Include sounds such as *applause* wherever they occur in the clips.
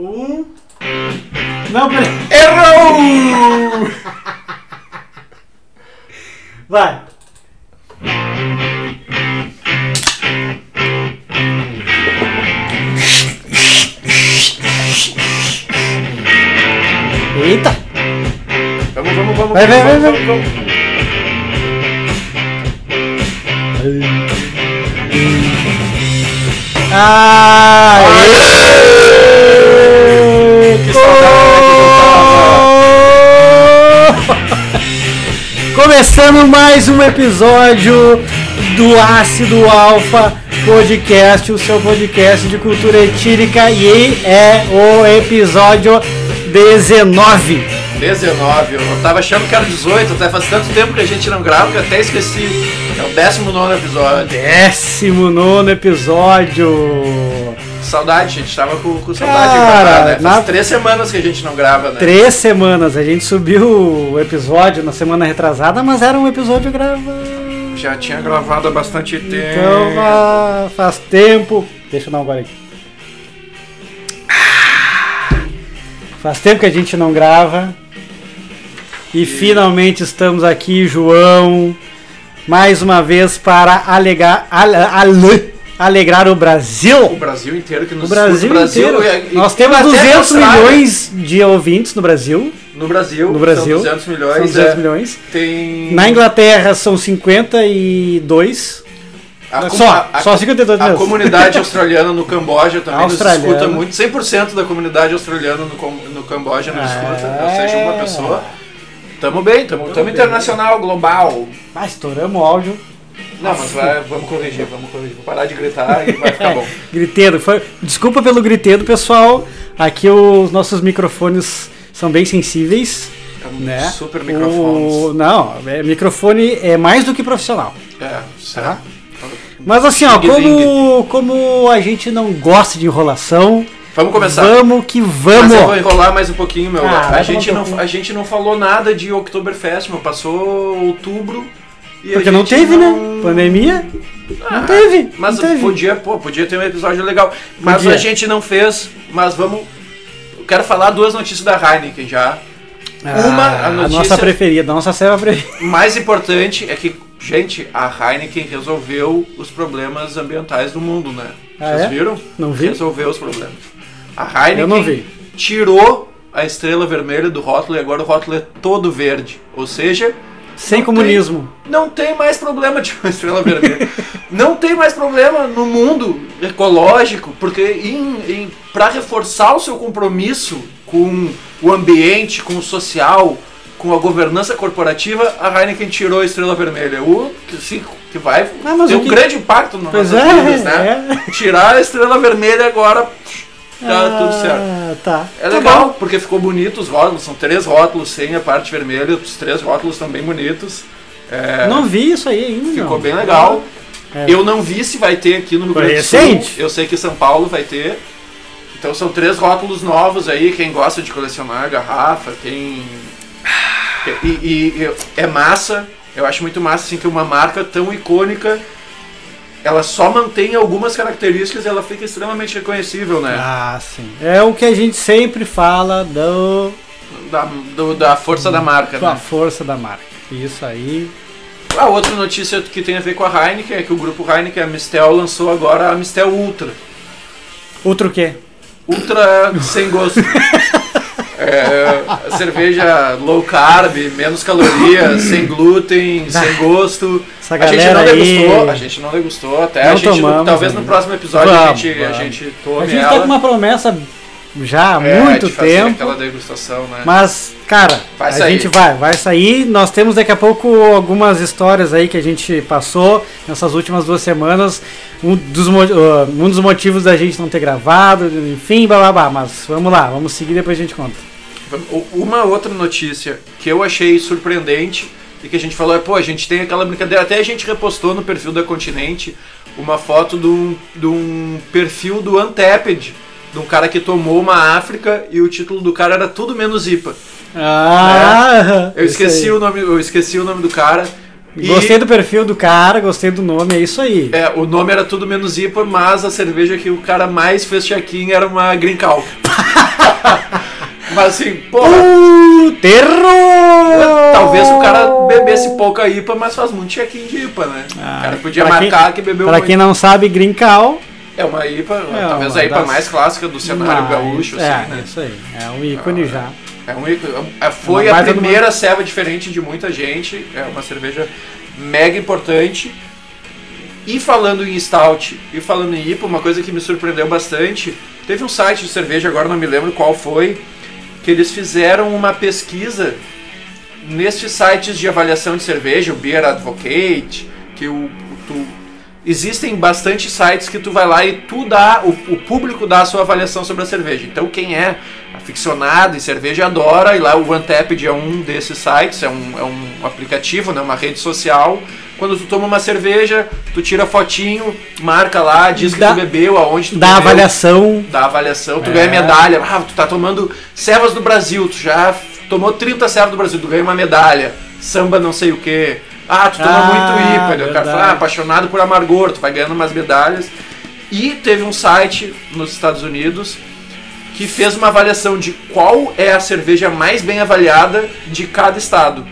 Um. Não, peraí. Errou! Vai. Eita! Vamos, vamos, vamos. Vai, vai, vamos, vai, vamos, vamos. Ah! Que saudade Começando mais um episódio do Ácido Alfa Podcast, o seu podcast de cultura etílica e é o episódio 19. 19, eu tava achando que era 18, até faz tanto tempo que a gente não grava que eu até esqueci. É o 19 episódio. 19 episódio. Saudade, gente, tava com, com saudade Cara, de gravar, né? Faz na- três semanas que a gente não grava, né? Três semanas, a gente subiu o episódio na semana retrasada, mas era um episódio gravado. Já tinha gravado há bastante tempo. Então ah, faz tempo. Deixa eu dar um gole aqui. Faz tempo que a gente não grava. E finalmente estamos aqui, João, mais uma vez para alegar, ale- ale- alegrar o O Brasil. Brasil inteiro que nos O Brasil, escuta, inteiro. e- e- Nós temos até a 200 Austrália. milhões de ouvintes no Brasil. No Brasil. No Brasil. São 200 milhões. São 200 é. milhões. Tem. Na Inglaterra são 52. A Só, a- a- só 52 A comunidade *laughs* australiana no Camboja também nos escuta muito. 100% da comunidade australiana no, no Camboja nos É. escuta, ou seja, uma pessoa. Tamo bem, tamo, tamo internacional, global. Ah, estouramos o áudio. Não, mas vai, vamos corrigir, vamos corrigir. Vou parar de gritar e vai ficar *laughs* bom. Griteiro. Foi... Desculpa pelo griteiro, pessoal. Aqui os nossos microfones são bem sensíveis. É um Né? super O... microfones. Não, é, microfone é mais do que profissional. É, Tá? certo. Mas assim, ó, como, como a gente não gosta de enrolação, Vamos começar. vamos que Mas vamos! eu vou enrolar mais um pouquinho, meu. Ah, a, gente não, a gente não falou nada de Oktoberfest, meu. Passou outubro. E a Porque não teve, não- né? Pandemia? Ah, Não teve. Mas não teve. podia, pô, podia ter um episódio legal. Mas Podia. a gente não fez. Mas vamos. Eu quero falar duas notícias da Heineken já. Ah, Uma, a a notícia- nossa preferida, a nossa serva preferida. Mais importante é que, gente, a Heineken resolveu os problemas ambientais do mundo, né? Ah, Vocês é? viram? Não vi. Resolveu os problemas. A Heineken tirou a estrela vermelha do rótulo e agora o rótulo é todo verde. Ou seja, Sem Não comunismo. não tem mais problema *laughs* de uma estrela vermelha. não tem mais problema no mundo ecológico, porque para reforçar o seu compromisso com o ambiente, com o social, com a governança corporativa, a Heineken tirou a estrela vermelha. O que, sim, que vai Ah, ter um que- grande impacto nas Pois nossas é, vidas, né? é. Tirar a estrela vermelha agora tá Ah, tudo certo. Tá. É Tá legal, bom. porque ficou bonito os rótulos, são três rótulos sem a parte vermelha, os três rótulos estão bem bonitos. É, Não vi isso aí ainda. ficou não. bem legal. É. Eu não vi se vai ter aqui no Rio Grande do Sul. Eu sei que São Paulo vai ter. Então são três rótulos novos aí, quem gosta de colecionar garrafa, quem. E, e- e é massa, eu acho muito massa assim que uma marca tão icônica ela só mantém algumas características e ela fica extremamente reconhecível, né? Ah, sim. É o que a gente sempre fala do, Da, do- da força da marca, da né? força da marca. Isso aí. A outra notícia que tem a ver com a Heineken é que o grupo Heineken, a Mistel, lançou agora a Mistel Ultra. Outro quê? Ultra sem gosto. *laughs* É, a cerveja low carb, menos calorias, *coughs* sem glúten, sem gosto. Essa A gente não galera aí- degustou, a gente não degustou, até a Não gente tomamos talvez no ainda. próximo episódio a Vamos, gente, a vamos. gente tome A gente ela. tá com uma promessa já há É, muito de fazer tempo. aquela degustação, né? Mas, cara, Vai a sair. gente vai, vai sair. Nós temos daqui a pouco algumas histórias aí que a gente passou nessas últimas duas semanas. Um dos, uh, um dos motivos da gente não ter gravado, enfim, bababá. Mas vamos lá, vamos seguir depois a gente conta. Uma outra notícia que eu achei surpreendente e que a gente falou é, pô, a gente tem aquela brincadeira, até a gente repostou no perfil da Continente uma foto de um, de um perfil do Untapped, de um cara que tomou uma África e o título do cara era tudo menos IPA. Ah, Eu isso esqueci o nome, eu esqueci o nome do cara. E, Gostei do perfil do cara, gostei do nome, é isso aí. É, o nome era tudo menos IPA, mas a cerveja que o cara mais fez check-in era uma Green Cow. *laughs* Mas assim, porra, Uh, terror! talvez o cara bebesse pouca IPA, mas faz muito check-in de IPA, né? o cara podia Ah, pra quem- marcar que bebeu Pra muito. quem não sabe, Grincal É uma IPA, É talvez uma a IPA das- mais clássica do cenário gaúcho, é, assim, né? isso aí. É um ícone já. É um ícone. É, Foi Uma a primeira ceva diferente de muita gente. É uma cerveja mega importante. E falando em stout e falando em IPA, uma coisa que me surpreendeu bastante, teve um site de cerveja, agora não me lembro qual foi, que eles fizeram uma pesquisa nestes sites de avaliação de cerveja, o Beer Advocate, que o, tu, existem bastante sites que tu vai lá e tu dá, o, o público dá a sua avaliação sobre a cerveja. Então quem é aficionado em cerveja adora, e lá o OneTap é um desses sites, é um, é um aplicativo, né, uma rede social. Quando tu toma uma cerveja, tu tira fotinho, marca lá, diz que Dá- tu bebeu, aonde tu Da bebeu avaliação. da avaliação, tu É. ganha medalha. Ah, tu tá tomando cevas do Brasil, tu já tomou 30 cevas do Brasil, tu ganha uma medalha. Samba não sei o que. Ah, tu toma Ah, muito IPA. O cara fala, ah, apaixonado por amargor, tu vai ganhando umas medalhas. E teve um site nos Estados Unidos que fez uma avaliação de qual é a cerveja mais bem avaliada de cada estado.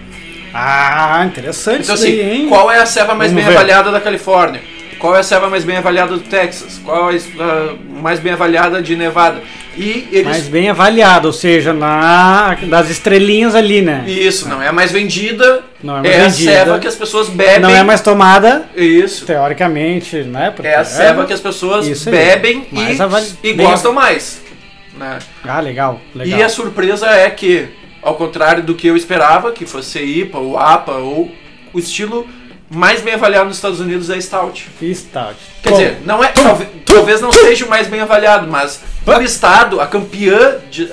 Ah, interessante Então daí, assim, hein? qual é a ceva mais Vamos bem ver. avaliada da Califórnia? Qual é a ceva mais bem avaliada do Texas? Qual é a mais bem avaliada de Nevada? E eles Mais bem avaliado, ou seja, na das estrelinhas ali, né? Isso, não é a mais vendida, Não é mais é a vendida. ceva que as pessoas bebem. Não é mais tomada, Isso. teoricamente, né? Porque É a ceva que as pessoas bebem Mais e, avali- e bem- gostam mais. Né? Ah, legal, legal. E a surpresa é que, ao contrário do que eu esperava, que fosse IPA ou APA, ou o estilo mais bem avaliado nos Estados Unidos é Stout. Stout. Quer Bom, dizer, não é, talvez, talvez não seja o mais bem avaliado, mas por estado, a campeã de.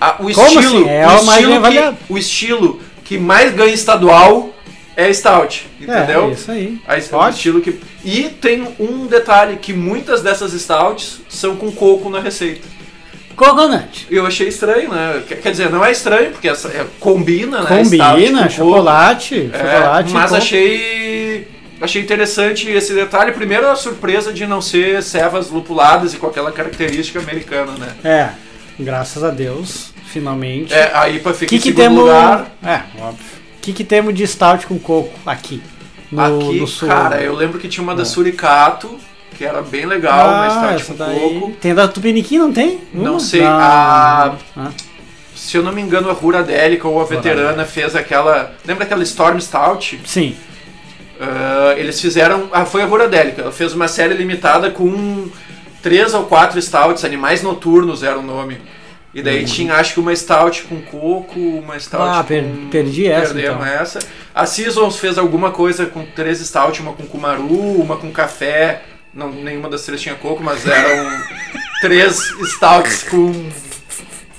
a- o estilo, assim? É o, estilo que, o estilo que mais ganha estadual é Stout. Entendeu? É, isso aí. A- o estilo que. E tem um detalhe que muitas dessas stouts são com coco na receita. Coconut. Eu achei estranho, né? Quer dizer, não é estranho, porque essa, é- combina, né? Combina, com coco. chocolate, É, chocolate. mas coco. achei achei interessante esse detalhe. Primeiro a surpresa de não ser cevas lupuladas e com aquela característica americana, né? É, graças a Deus, finalmente. É, a IPA fica que, em que segundo lugar. É, óbvio. O que, que temos de stout com coco aqui? No, Aqui, no sul. cara, eu lembro que tinha uma da É. Suricato, que era bem legal, uma ah, stout essa com daí. coco. Tem da Tupiniquim, não tem? Não Uma? sei, Não. a- Ah, Se eu não me engano, a Ruradélica ou a Veterana fez aquela... Lembra aquela Storm Stout? sim. Ah, eles fizeram. Ah, foi a Ruradélica. Ela fez uma série limitada com três ou quatro stouts, Animais Noturnos era o nome. E daí tinha, acho que uma stout com coco, uma stout Uhum. Ah, com... per- perdi essa, Perdemos então. essa. A Seasons fez alguma coisa com três stout, uma com kumaru, uma com café. Não, nenhuma das três tinha coco, mas eram três stouts com,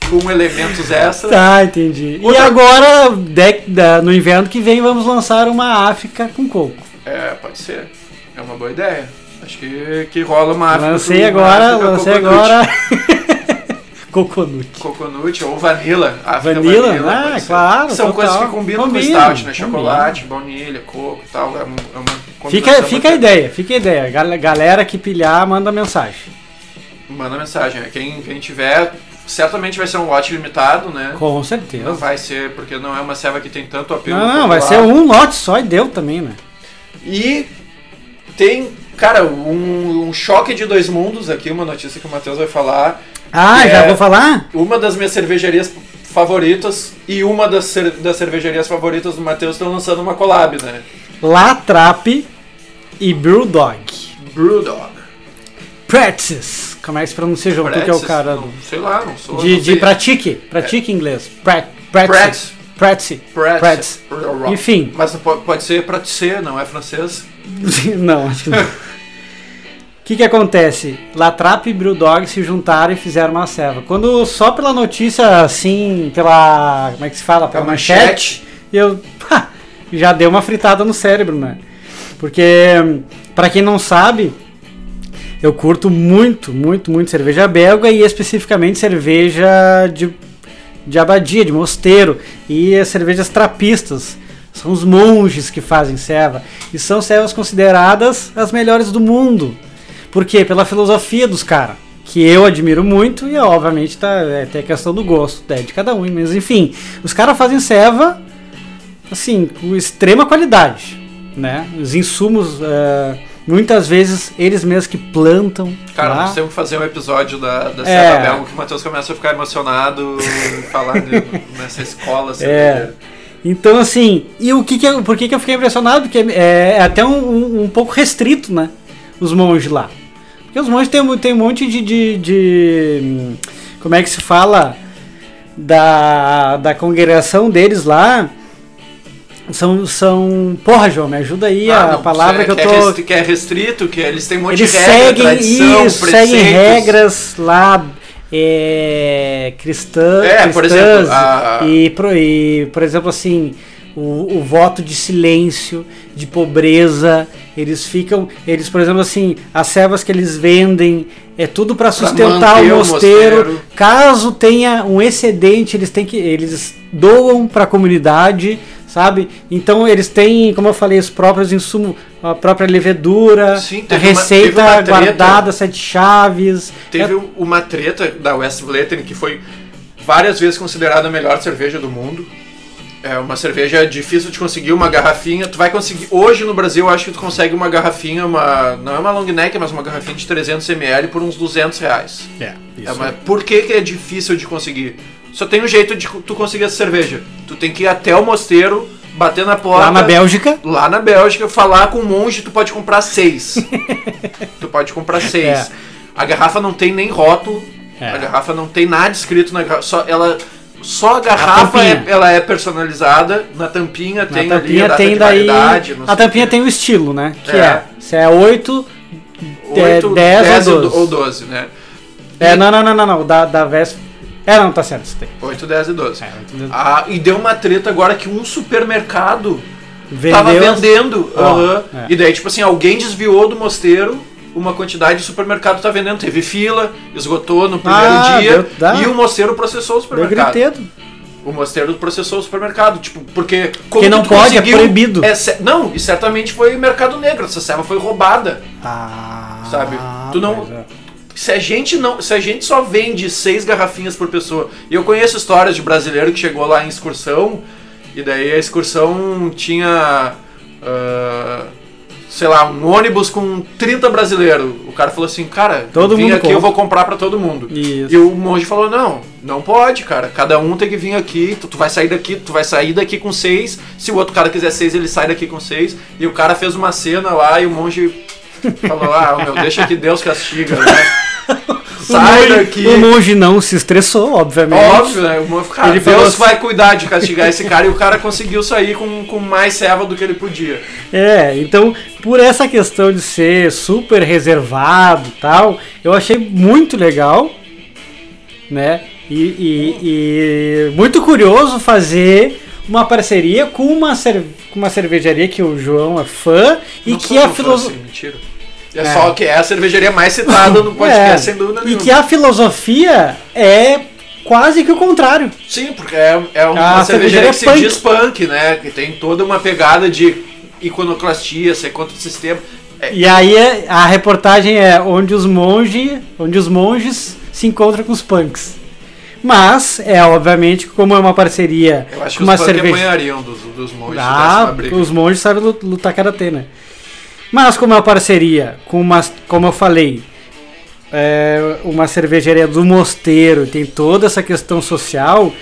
com elementos extra. Tá, entendi. E Outra- agora, de- da- no inverno que vem, vamos lançar uma África com coco. É, pode ser. É uma boa ideia. Acho que, que rola uma África lancei agora, África lancei coconut. agora. *laughs* Coconut. Coconut ou vanilla. África Vanilla? vanilla Ah, claro, São total. coisas que combinam Combina, com stout, né? Chocolate, baunilha, coco e tal. É, é uma Fica, fica a ideia, fica a ideia. Gal- Galera que pilhar, manda mensagem. Manda mensagem. né? Quem, quem tiver, certamente vai ser um lote limitado, né? Com Não certeza. vai ser, porque não é uma ceva que tem tanto apelo. Não, não, vai ser um lote só e deu também, né? E tem, cara, um, um choque de dois mundos aqui, uma notícia que o Matheus vai falar. Ah, É. já vou falar? Uma das minhas cervejarias favoritas e uma das, cer- das cervejarias favoritas do Matheus estão lançando uma collab, né? Latrap e Brewdog. Brewdog. Practice. Como é que se pronuncia, João? Que é o Praxis, cara não, sei lá, não sou. De, não de pratique. Pratique inglês. Pra. Praxis. Praxis. Enfim. Mas pode, ser praticer, não é francês? *laughs* não, acho que não. O *laughs* que, que acontece? Latrap e Brewdog se juntaram e fizeram uma serva. Quando só pela notícia, assim, pela. Como é que se fala? Pela Pela manchete, eu. pá, *laughs* já deu uma fritada no cérebro, né? Porque, pra quem não sabe, eu curto muito, muito, muito cerveja belga e especificamente cerveja de, de abadia, de mosteiro e as cervejas trapistas. São os monges que fazem serva e são servas consideradas as melhores do mundo. Por quê? Pela filosofia dos caras. que eu admiro muito e obviamente tá, é, tem a questão do gosto é, de cada um, mas enfim, os caras fazem ceva assim, com extrema qualidade, né? Os insumos uh, muitas vezes eles mesmos que plantam. Cara, lá. nós temos que fazer um episódio da, da É. Serra Belga que o Matheus começa a ficar emocionado falar de- *laughs* nessa escola. É. cervejeira. Então, assim, e o que que eu, por que, que eu fiquei impressionado? Porque é, é até um, um, um pouco restrito, né? Os monges lá. Porque os monges tem, um- tem um monte de, de, de, hum, Como é que se fala? Da, da congregação deles lá. São, são. Porra, João, me ajuda aí Ah, a não, palavra que eu é tô. restri- que é restrito, que eles têm um monte Eles de regra, seguem tradição, isso, preceitos. seguem regras lá é, cristã, É, por cristãs exemplo, a- e, por, e, por exemplo assim o, o voto de silêncio, de pobreza, eles ficam, eles por exemplo assim, as servas que eles vendem é tudo para sustentar o o mosteiro. mosteiro. Caso tenha um excedente, eles têm que eles doam para a comunidade, sabe? Então eles têm, como eu falei, os próprios insumos, a própria levedura, Sim, a uma- receita uma treta. guardada, sete chaves. Teve É- uma treta da Westvleteren que foi várias vezes considerada a melhor cerveja do mundo. É uma cerveja difícil de conseguir, uma garrafinha. Tu vai conseguir. Hoje no Brasil, eu acho que tu consegue uma garrafinha, uma. Não é uma long neck, mas uma garrafinha de 300ml por uns 200 reais. É, isso. É, mas por que, que é difícil de conseguir? Só tem um jeito de tu conseguir essa cerveja. Tu tem que ir até o mosteiro, bater na porta. Lá na Bélgica. Lá na Bélgica, falar com um monge, tu pode comprar seis. *laughs* tu pode comprar seis. É. A garrafa não tem nem rótulo. É. A garrafa não tem nada escrito na garrafa. Só, ela, só a garrafa tampinha. é, ela é personalizada. Na tampinha Na tem ali tampinha a data tem daí. validade, A tampinha tem o estilo, né? Que É. é. Se é 8, Oito, 10, dez ou ou 12. ou 12, né? É, não, não, não, não, não. Da, da Vesp. É, não, tá certo. Você tem. 8, 10 e 12. É, oito, dez. Ah, e deu uma treta agora que um supermercado Vendeu. tava vendendo. Ó, aham. é. E daí, tipo assim, alguém desviou do mosteiro uma quantidade de supermercado tá vendendo. Teve fila, esgotou no primeiro Ah, dia. deu- e o mosteiro processou o Deu supermercado. O mosteiro processou o supermercado. Tipo, porque. Porque não tu pode, é proibido. é não, e certamente foi mercado negro. Essa serva foi roubada. Ah. Sabe? Tu não- é. Se a gente não, se a gente só vende seis garrafinhas por pessoa, e eu conheço histórias de brasileiro que chegou lá em excursão e daí a excursão tinha, ah, sei lá, um ônibus com 30 brasileiros. O cara falou assim, cara, Todo eu vim mundo aqui, eu compra. vou comprar pra todo mundo. Isso. E o monge falou, não, não pode, cara. Cada um tem que vir aqui, tu, tu vai sair daqui, tu vai sair daqui com seis. Se o outro cara quiser seis, ele sai daqui com seis. E o cara fez uma cena lá e o monge *laughs* falou, ah, meu, deixa que Deus castiga, né? *laughs* O Sai monge- daqui. O monge não se estressou, obviamente. Óbvio, né? O monge, cara, Ele Deus assim- vai cuidar de castigar esse cara e o cara conseguiu sair com, com mais serva do que ele podia. *laughs* É, então, por essa questão de ser super reservado e tal, eu achei muito legal, né? E, e- e muito curioso fazer uma parceria com uma, com uma cervejaria que o João é fã e Não que a filosofia. assim, mentira. É, É. só que é a cervejaria mais citada no *laughs* podcast, sem dúvida e nenhuma. que a filosofia é quase que o contrário. Sim, porque é, é uma cervejaria cervejaria que se punk. diz punk, né? Que tem toda uma pegada de iconoclastia, ser contra o sistema. É, E aí é- a reportagem é onde os monges, onde os monges se encontram com os punks. Mas é obviamente como é uma parceria eu acho com que uma os cerveja. apanhariam dos, dos monges se Ah, os monges sabem lu- lutar karatê, né? Mas como é uma parceria com uma, como eu falei, é uma cervejaria do mosteiro, tem toda essa questão social,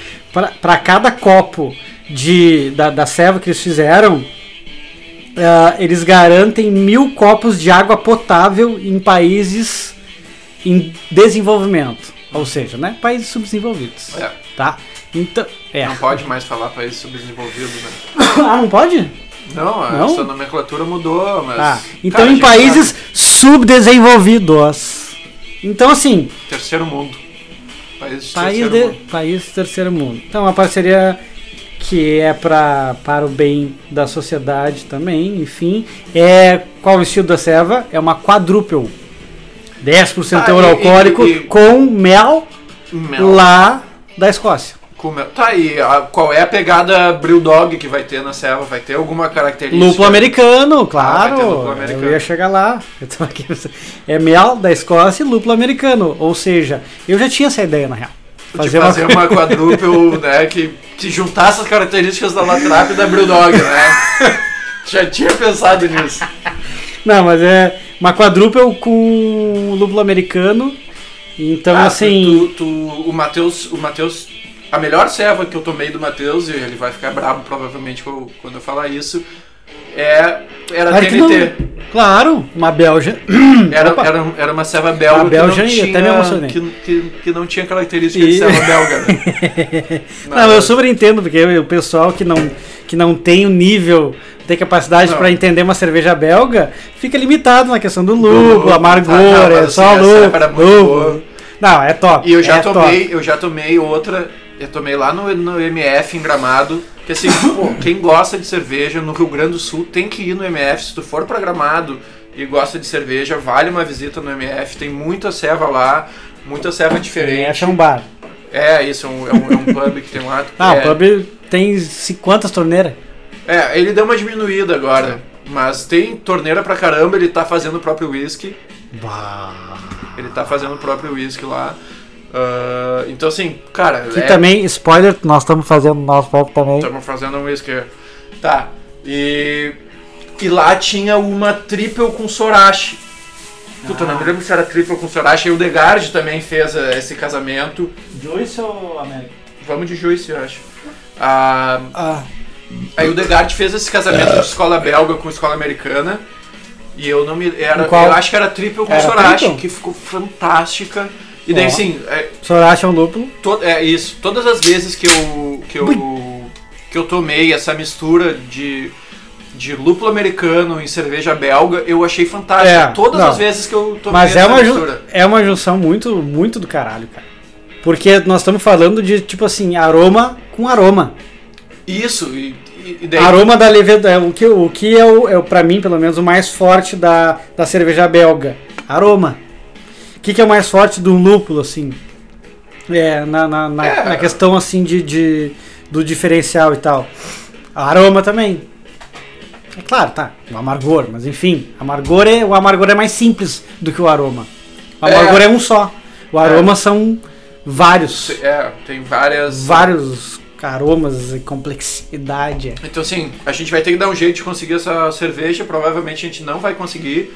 para cada copo de da, da serva que eles fizeram, ah, eles garantem mil copos de água potável em países em desenvolvimento, ou seja, né, países subdesenvolvidos, É, tá? Então, é. não pode mais falar país subdesenvolvido, né? *coughs* ah, não pode? Não, Não? essa nomenclatura mudou, mas. Ah, então Cara, a em países sabe. subdesenvolvidos. Então assim, Terceiro mundo. País país, terceiro de, mundo. país terceiro mundo. Então uma parceria que é pra, para o bem da sociedade também, enfim. É qual o estilo da serva? É uma quadruple. 10% Ah, teor e- alcoólico e- e- com mel Mel. lá da Escócia. Como é- Tá, e a- qual é a pegada Brewdog que vai ter na serva? Vai ter alguma característica? Lúpulo americano, Ah, claro. lúpulo americano. Eu ia chegar lá. Aqui, é mel da Escócia e lúpulo americano. Ou seja, eu já tinha essa ideia na real. Fazer, tipo, fazer uma quadruple, né, que, que juntasse as características da Latrap e da Brewdog, né? *laughs* Já tinha pensado nisso. Não, mas é uma quadruple com lúpulo americano. Então, Ah, assim. tu, tu- o Matheus, o Matheus, a melhor serva que eu tomei do Matheus, e ele vai ficar bravo provavelmente quando eu falar isso, é, era Claro TNT. não. Claro, uma Belga. *clears throat* Era, Opa. era, era uma serva belga, A Belga, que, não eu tinha, até me emocionei. que, que, que não tinha característica de E- serva belga. Né? *laughs* Não, eu super entendo, porque o pessoal que não, que não tem o nível, tem capacidade Não. para entender uma cerveja belga, fica limitado na questão do lúpulo, lúpulo, amargor, tá, não, é só assim, era lúpulo. Não, é top. E eu já é tomei, top. eu já tomei outra, eu tomei lá no, no MF em Gramado, que assim, *coughs* pô, quem gosta de cerveja no Rio Grande do Sul tem que ir no MF, se tu for pra Gramado e gosta de cerveja, vale uma visita no MF, tem muita serva lá, muita serva diferente. Acha um bar. É, isso, é um, é um, é um pub que tem lá. *laughs* Ah, é, o pub tem quantas torneiras? É, ele deu uma diminuída agora, mas tem torneira pra caramba, ele tá fazendo o próprio whisky. Ele tá fazendo o próprio whisky lá. Ah, então assim, cara, Que é- também, spoiler, nós estamos fazendo nosso próprio também. Estamos fazendo um whisky. Tá. E, e lá tinha uma triple com Sorachi. Puta, não me lembro se era triple com Sorachi. E o Degard também fez eh, esse casamento. Joyce ou América? Vamos de Juice, eu acho. Ah, Ah, aí o Degard fez esse casamento de escola belga com escola americana. E eu não me. Era, Qual? eu acho que era triple com Era Sorachi, triple? que ficou fantástica. E daí, Ó. assim, é, Sorachi é um lúpulo. To- é isso. Todas as vezes que eu que eu que eu tomei essa mistura de de lúpulo americano em cerveja belga, eu achei fantástico. É, Todas não. as vezes que eu tomei Mas é essa uma, ju- mistura. é uma junção muito, muito do caralho, cara. Porque nós estamos falando de, tipo assim, aroma com aroma. Isso e, daí Aroma da levedura. O que, o que é, o, é o, pra mim, pelo menos, o mais forte da, da cerveja belga? Aroma. O que, que é mais forte do lúpulo, assim? É, na, na, na, É. na questão, assim, de, de, do diferencial e tal. Aroma também. É claro, tá. O amargor, mas enfim. Amargor é, o amargor é mais simples do que o aroma. O É. amargor é, um só. O aroma são vários. é, tem várias Vários aromas e complexidade. Então assim, a gente vai ter que dar um jeito de conseguir essa cerveja, provavelmente a gente não vai conseguir.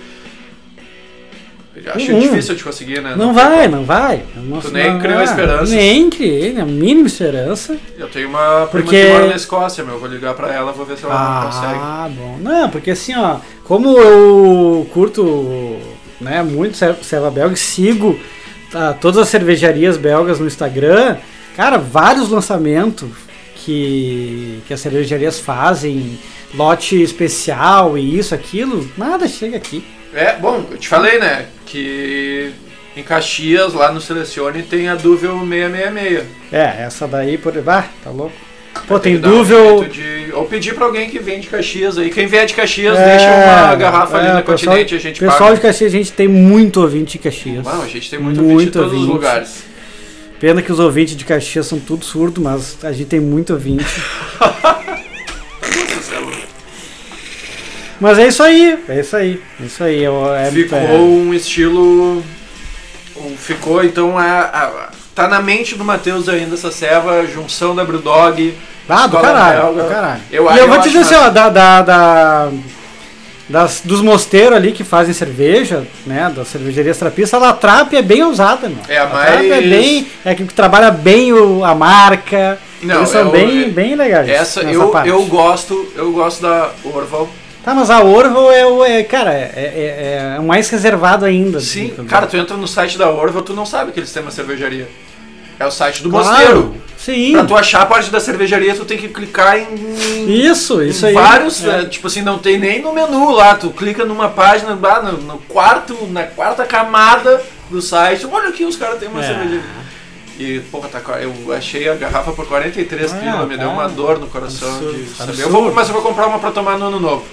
Acho Uhum. difícil de conseguir, né? Não tem vai, não vai. Nossa, nem não, criou ah, esperanças. Nem criei, né? Mínima esperança. Eu tenho uma prima Porque- que mora na Escócia, meu. Eu vou ligar pra ela, vou ver se ela não consegue. Ah, bom. Não, porque assim, ó, como eu curto né, muito serva belga e sigo tá, todas as cervejarias belgas no Instagram, cara, vários lançamentos que, que as cervejarias fazem, lote especial e isso, aquilo, nada chega aqui. É, bom, eu te falei, né, que em Caxias, lá no Selecione, tem a Duvel 666. É, essa daí, por. Ah, tá louco. Pô, tem dar um de- Ou pedir pra alguém que vem de Caxias aí. Quem vier de Caxias, É, deixa uma garrafa ali é, no pessoal- continente, a gente Pessoal paga. de Caxias, a gente tem muito ouvinte de Caxias. Não, a gente tem muito, ouvinte em todos os lugares. Pena que os ouvintes de Caxias são tudo surdo, mas a gente tem muito ouvinte. *laughs* mas é isso aí, é isso aí, é isso aí. eu- É, Ficou é- um estilo. Ficou, então, a, a- tá na mente do Matheus ainda essa serva, junção da Brewdog. Ah, do caralho, do caralho. Eu- e eu, eu vou te dizer assim, ó, da, da, da- das, dos mosteiros ali que fazem cerveja, né, das cervejarias trapistas, a Latrap é bem ousada, meu. É a Latrap é mais- bem, é que trabalha bem o, a marca, Não, eles são eu- bem, bem legais Essa, eu, parte. eu gosto, eu gosto da Orval. Tá, mas a Orval é, o- é cara, é, é, é o mais reservado ainda. Sim, assim, cara, tu entra no site da Orval, tu não sabe que eles têm uma cervejaria. É o site do Claro, mosteiro. Sim. Pra tu achar a parte da cervejaria, tu tem que clicar em, Isso, em isso aí. vários, é. né, tipo assim, não tem nem no menu lá. Tu clica numa página, no, no quarto, na quarta camada do site. Olha aqui, os caras têm uma É. cervejaria. E, porra, tá, eu achei a garrafa por 43 Ah, pila, me tá. deu uma dor no coração Absurdo, de saber. absurdo. Eu vou, mas eu vou comprar uma pra tomar no ano novo.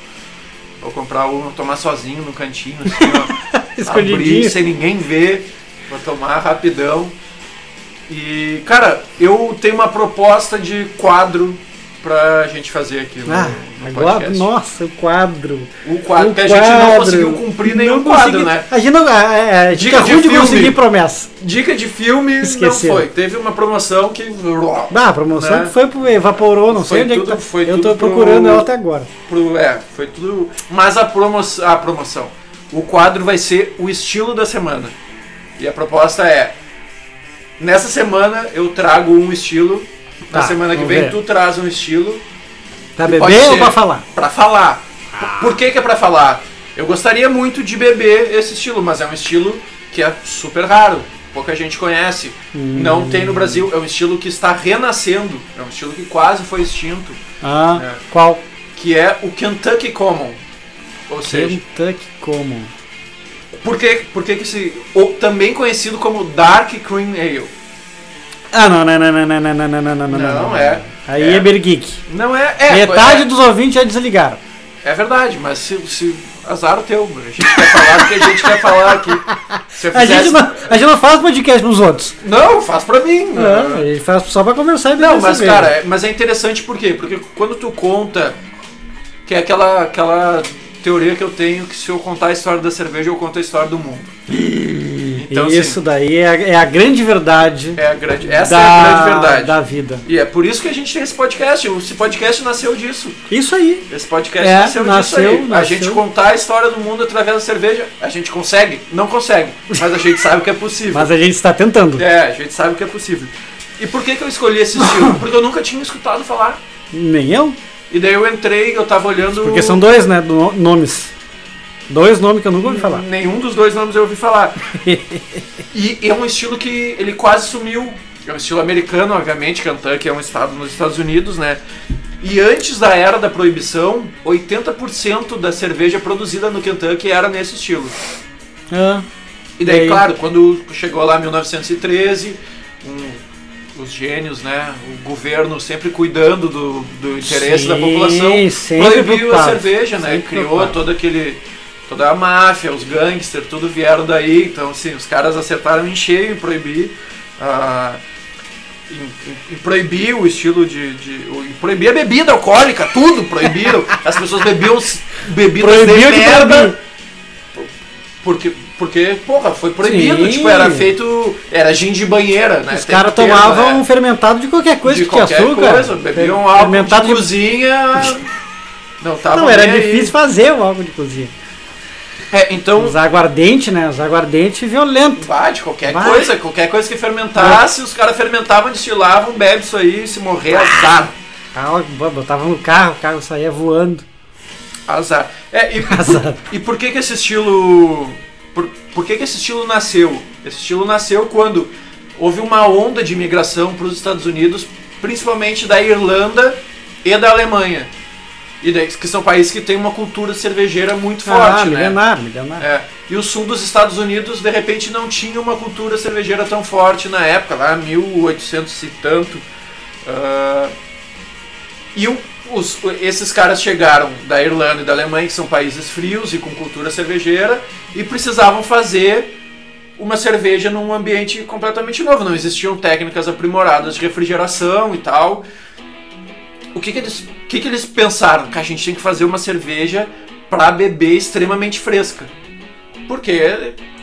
Vou comprar uma, tomar sozinho no cantinho, assim, *laughs* ó. Escondidinho. abrir sem ninguém ver, vou tomar rapidão. E, cara, eu tenho uma proposta de quadro pra gente fazer aqui no, Ah, no agora, podcast. nossa, o quadro. O quadro, O que a gente não conseguiu cumprir nenhum Não quadro, consegui- né? A gente não. É, é, gente Dica é de ruim de filme. conseguir promessa. Dica de filme Esqueceram. não foi. Teve uma promoção que. Ah, a promoção Né? que foi evaporou, não Foi sei onde é tudo- que tá. foi Eu tô pro- procurando ela até agora. Pro, é, foi tudo. Mas a promoção. A promoção. O quadro vai ser o estilo da semana. E a proposta é. Nessa semana eu trago um estilo. Na Tá, semana que vem ver. tu traz um estilo Pra pode beber ou pra falar? pra falar. Por que, que é pra falar? Eu gostaria muito de beber esse estilo, mas é um estilo que é super raro. Pouca gente conhece. Não tem no Brasil. É um estilo que está renascendo. É um estilo que quase foi extinto. Ah, É. qual? Que é o Kentucky Common. Ou seja, Kentucky Common. por que, por que, que esse. Ou também conhecido como Dark Cream Ale. Ah, não, não, não, não, não, não, não, não, não, não, não. Não, é. Aí é. é, Beer Geek. Não é. é Metade é, dos ouvintes já desligaram. É verdade, mas se, se azar o teu. A gente quer falar o que a gente quer falar aqui. Se eu A gente, fizesse- não, a gente não faz podcast pros outros. Não, faz pra mim. Não, a gente faz só pra conversar e Não, mas cerveja. cara, é- mas é interessante por quê? Porque quando tu conta que é aquela aquela teoria que eu tenho que se eu contar a história da cerveja eu conto a história do mundo. Então Isso assim, daí é, a- é a grande verdade é a grande, essa da, é a grande verdade. da vida. E é por isso que a gente tem esse podcast. Esse podcast nasceu disso. Isso aí. Esse podcast É, nasceu, nasceu, disso aí. A nasceu. gente contar a história do mundo através da cerveja. A gente consegue? Não consegue. Mas a gente sabe que é possível. Mas a gente está tentando. É, a gente sabe que é possível. E por que, que eu escolhi esse estilo? *laughs* Porque eu nunca tinha escutado falar. Nem eu. E daí eu entrei, eu tava olhando. Porque são dois, né? nomes. Dois nomes que eu nunca ouvi falar. Nenhum dos dois nomes eu ouvi falar. *laughs* e é um estilo que ele quase sumiu. É um estilo americano, obviamente, Kentucky é um estado nos Estados Unidos, né? E antes da era da proibição, 80% da cerveja produzida no Kentucky era nesse estilo. Ah, E daí, E claro, quando chegou lá 1913, um- os gênios, né? O governo sempre cuidando do, do interesse da Sim, população, sempre proibiu a cerveja, né? Criou preocupado. todo aquele. Toda a máfia, os gangsters, tudo vieram daí. Então, assim, os caras acertaram em cheio em proibir. ah, em, em- em proibir o estilo de. de em proibir a bebida alcoólica, tudo proibiram. *laughs* As pessoas bebiam bebidas Proibiu de merda. Porque, porque, porra, foi proibido. Sim. Tipo, era feito. Era gin de banheira, né? Os caras tomavam né? fermentado de qualquer coisa de que qualquer açúcar. coisa, bebiam álcool fermentado de de cozinha. *laughs* Não, tava Não, era nem aí. difícil fazer o álcool de cozinha. É, então. Os aguardentes, né? Os aguardentes violentos. Vá, de qualquer Vai. coisa, qualquer coisa que fermentasse, os caras fermentavam, destilavam, bebe isso aí, se morrer, azar. Ah, Botava no carro, o carro saía voando. Azar. É, e, *laughs* Azar. e por que que esse estilo. Por, por que que esse estilo nasceu? Esse estilo nasceu quando houve uma onda de imigração para os Estados Unidos, principalmente da Irlanda e da Alemanha. E daí, que são países que têm uma cultura cervejeira muito ah, forte, né? milionário. É. E o sul dos Estados Unidos, de repente, não tinha uma cultura cervejeira tão forte na época, lá 1800 e tanto. Ah, e o- os- esses caras chegaram da Irlanda e da Alemanha, que são países frios e com cultura cervejeira, e precisavam fazer uma cerveja num ambiente completamente novo. Não existiam técnicas aprimoradas de refrigeração e tal. O que, que, eles, que, que eles pensaram? Que a gente tem que fazer uma cerveja para beber extremamente fresca. Porque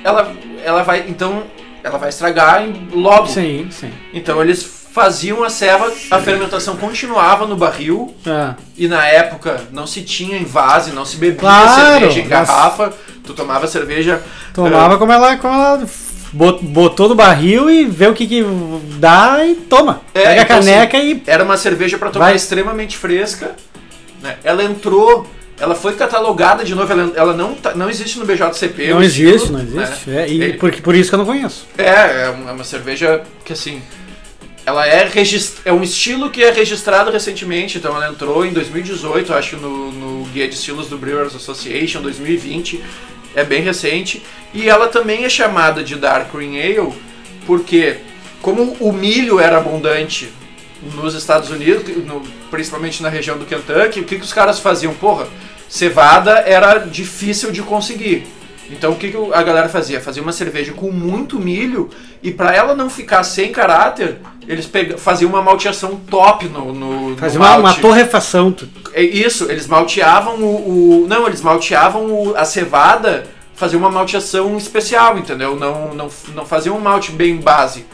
ela, ela vai. Então, ela vai estragar em- logo. Sim, sim. Então eles faziam a ceva, a fermentação continuava no barril. Ah, E na época não se tinha em vase, não se bebia Claro, cerveja em garrafa. Tu tomava cerveja. tomava como ela, como ela botou no barril e vê o que, que dá e toma. É, Pega a então, caneca e. Era uma cerveja para tomar Vai. extremamente fresca. né? Ela entrou, ela foi catalogada de novo. Ela, ela não, tá- não existe no BJCP. Não o existe, estilo, não né? existe. É, e Ele- por, por isso que eu não conheço. É, é uma, é uma cerveja que assim. Ela é regist... é um estilo que é registrado recentemente, então ela entrou em 2018, acho, no, no Guia de Estilos do Brewers Association 2020, é bem recente. E ela também é chamada de Dark Green Ale, porque como o milho era abundante nos Estados Unidos, no- principalmente na região do Kentucky, o que, que os caras faziam? Porra, cevada era difícil de conseguir. Então o que, que a galera fazia? Fazia uma cerveja com muito milho e para ela não ficar sem caráter, eles pega, faziam uma malteação top no, no, Fazia uma, uma torrefação. É isso, eles malteavam o, o não, eles malteavam o, a cevada, faziam uma malteação especial, entendeu? Não, não, não faziam um malte bem base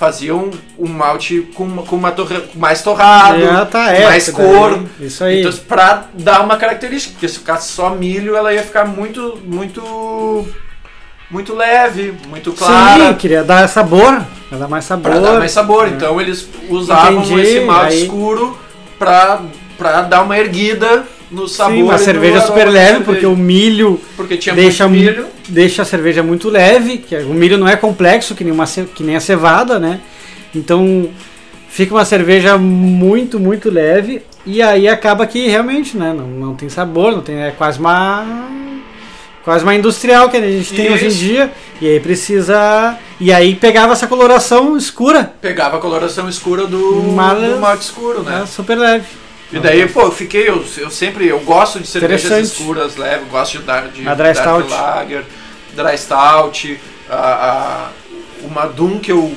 faziam um malte com, com uma torre, mais torrado, é, tá, é, mais cor. Daí, isso aí. Então, pra dar uma característica, porque se ficasse só milho, ela ia ficar muito, muito, muito leve, muito clara. Sim, queria dar sabor, dar mais sabor. Pra dar mais sabor. É. Então eles usavam Entendi, esse malte aí... escuro pra, pra dar uma erguida no sabor. Sim, uma cerveja super leve, porque o milho porque tinha deixa, milho. deixa a cerveja muito leve, que o milho não é complexo, que nem, uma, que nem a cevada, né? Então fica uma cerveja muito, muito leve e aí acaba que realmente, né, não, não tem sabor, não tem, é quase uma quase uma industrial que a gente tem Isso. hoje em dia e aí precisa e aí pegava essa coloração escura. Pegava a coloração escura do, Mal, do malte escuro, né? É, super leve. E daí, pô, eu fiquei, eu, eu sempre, eu gosto de cervejas escuras, leve, gosto de dar de, a dry stout. lager, dry stout, a, a, uma Dunkel,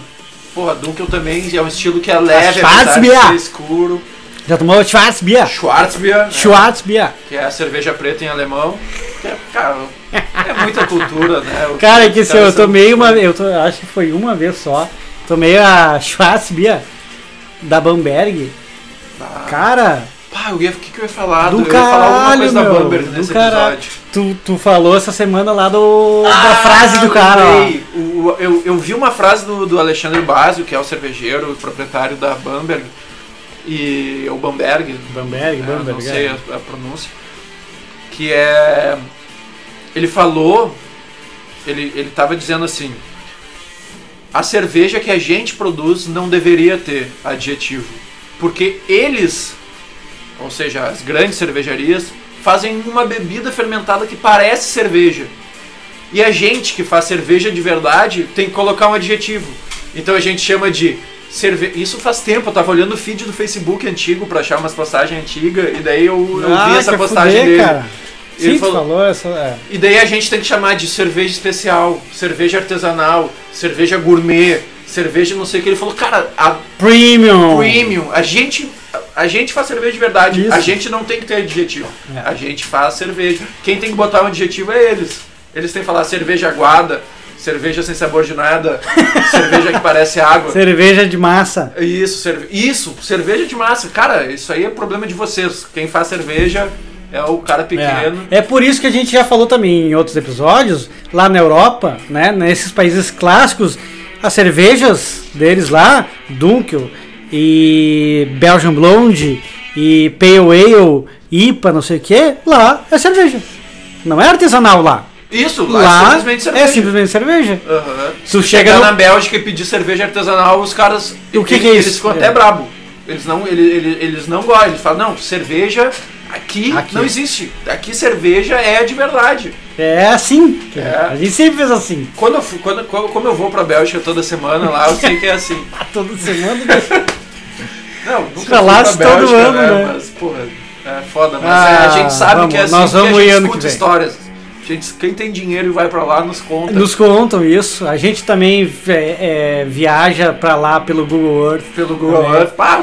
porra, Dunkel também é um estilo que é leve, apesar de ser escuro. Já tomou Schwarzbier? Schwarzbier. Né? Schwarzbier. Que é a cerveja preta em alemão. É, cara, é muita cultura, né? O cara, que se eu tomei uma, eu to, acho que foi uma vez só, tomei a Schwarzbier da Bamberg. Ah. Cara. Pá, o que, que eu ia falar? Do eu caralho, ia falar alguma coisa meu, da Bamberg nesse episódio. Tu, tu falou essa semana lá do, ah, da frase do cara. O, eu, eu vi uma frase do, do Alexandre Basio, que é o cervejeiro, o proprietário da Bamberg. E o Bamberg. Bamberg, é, Bamberg. Não sei é. a, a pronúncia. Que é. Ele falou. Ele, ele tava dizendo assim. A cerveja que a gente produz não deveria ter adjetivo porque eles, ou seja, as grandes cervejarias, fazem uma bebida fermentada que parece cerveja. E a gente que faz cerveja de verdade tem que colocar um adjetivo. Então a gente chama de cerveja. Isso faz tempo, eu tava olhando o feed do Facebook antigo para achar umas postagens antigas e daí eu, eu ah, vi essa postagem fuder, dele. Cara. Ele Sim, falou, falou essa, é. E daí a gente tem que chamar de cerveja especial, cerveja artesanal, cerveja gourmet, cerveja, não sei o que. Ele falou, cara, a premium. Premium. A gente, a gente faz cerveja de verdade. Isso. A gente não tem que ter adjetivo. É. A gente faz cerveja. Quem tem que botar um adjetivo é eles. Eles têm que falar cerveja aguada, cerveja sem sabor de nada, *laughs* cerveja que parece água. Cerveja de massa. Isso, cerve... isso, cerveja de massa. Cara, isso aí é problema de vocês. Quem faz cerveja é o cara pequeno. É. é. por isso que a gente já falou também em outros episódios, lá na Europa, né, nesses países clássicos, as cervejas deles lá, Dunkel e Belgian Blonde e Pale Ale, IPA, não sei o que, lá é cerveja. Não é artesanal lá. Isso, lá, lá é simplesmente cerveja. É simplesmente cerveja. Uhum. Tu chega no... na Bélgica e pedir cerveja artesanal, os caras. O que, eles, que é isso? Eles ficam é. até brabo. Eles não, eles, eles, eles não gostam. Eles falam, não, cerveja aqui, aqui, não existe. Aqui cerveja é de verdade. É assim. É. A gente sempre fez assim. Quando eu, quando, como eu vou pra Bélgica toda semana lá, eu sei que é assim. *laughs* toda semana? *laughs* não, nunca fui pra Bélgica, todo ano, né? né? Mas, porra, é foda. Mas Ah, é, a gente sabe vamos, que é assim, nós que a vamos gente escuta que histórias. Gente, quem tem dinheiro e vai pra lá nos conta. Nos contam isso. A gente também é, é, viaja pra lá pelo Google Earth. Pelo Google. Earth. Pá,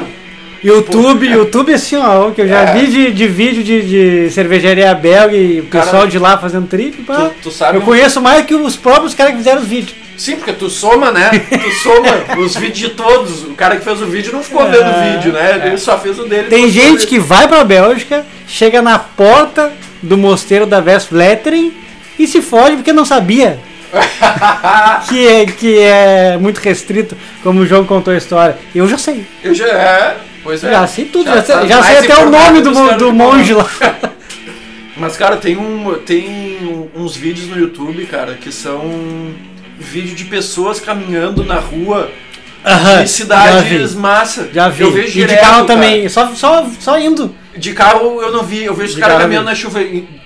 YouTube, YouTube assim, ó, que eu já É. vi de, de vídeo de, de cervejaria belga e o Cara, pessoal de lá fazendo trip. pá. tu, tu sabe eu um- conheço mais que os próprios caras que fizeram os vídeos. Sim, porque tu soma, né? Tu soma os vídeos de todos. O cara que fez o vídeo não ficou É, vendo o vídeo, né? é. Ele só fez o dele. Tem gente que vai pra Bélgica, chega na porta do mosteiro da Westvletering e se fode porque não sabia. *laughs* que, é, que é muito restrito, como o João contou a história. Eu já sei. Eu já é. Pois é. Já sei tudo, já, sei, tá já sei até o nome do, do que monge lá. *laughs* Mas, cara, tem, um, tem uns vídeos no YouTube, cara, que são vídeo de pessoas caminhando na rua Aham, de cidades já massa. Já vi. Eu vejo e direto, de carro cara. também, só, só, só indo. De carro eu não vi, eu vejo os caras caminhando na chuva.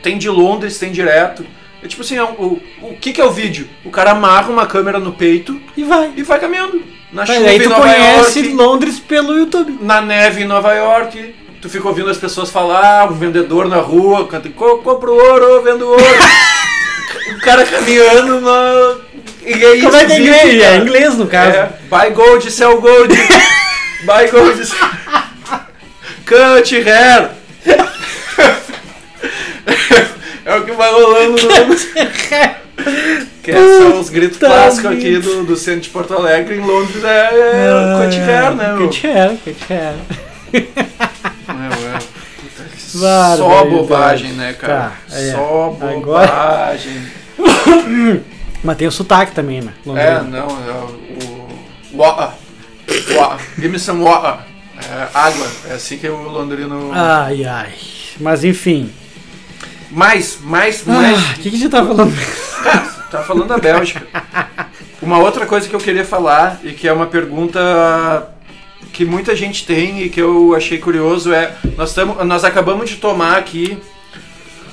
Tem de Londres, tem direto. É tipo assim, é um- o, o que, que é o vídeo? O cara amarra uma câmera no peito E vai. e vai caminhando. Na Mas chuva aí em tu Nova conhece York, Londres pelo YouTube. na neve em Nova York. Tu fica ouvindo as pessoas falar, um vendedor na rua, canta, "Co- compro ouro, vendo ouro. *laughs* o cara caminhando na. E é Como é que é inglês? É cara. inglês, no caso. É, buy gold, sell gold. *laughs* buy gold, sell... *laughs* Cut hair. é o que vai rolando no... Que são os gritos clássicos aqui do, do centro de Porto Alegre. Em Londres é, é cut hair, né? meu? Cut hair, cut. É, é. Só bobagem, né, cara? Tá, é. Só Agora- bobagem. *coughs* Mas tem o sotaque também, né? É, Londrino. não, é o. Water. Water. Give me some water. É, água. É assim que o londrino. Ai, ai. Mas enfim. Mais, mais, Ah, mais. O que, que a gente tá falando? Cara, tá falando da Bélgica. Uma outra coisa que eu queria falar e que é uma pergunta que muita gente tem e que eu achei curioso é nós, tamo, nós acabamos de tomar aqui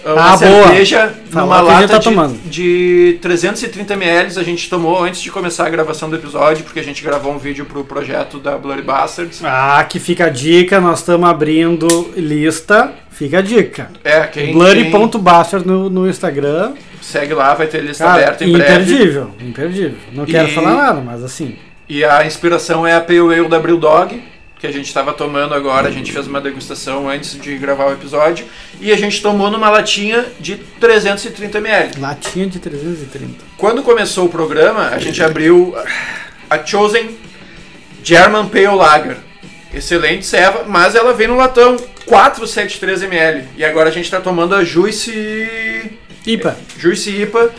uma Ah, boa. cerveja Falar numa lata tá de, tomando. de 330 ml a gente tomou antes de começar a gravação do episódio porque a gente gravou um vídeo pro projeto da Bloody Bastards. Ah, que fica a dica. Nós estamos abrindo lista. Fica a dica. É, quem, Bloody.bastard no, no Instagram. segue lá vai ter lista Cara, aberta em breve. imperdível. Imperdível. Não quero E- falar nada, mas assim. E a inspiração é a Pale Ale da Brew Dog, que a gente estava tomando agora. A gente fez uma degustação antes de gravar o episódio. E a gente tomou numa latinha de 330 ml. Latinha de 330. Quando começou o programa, a gente abriu a Chosen German Pale Lager. Excelente serva, mas ela vem no latão 473 ml. E agora a gente está tomando a Juice, Ipa. Juice IPA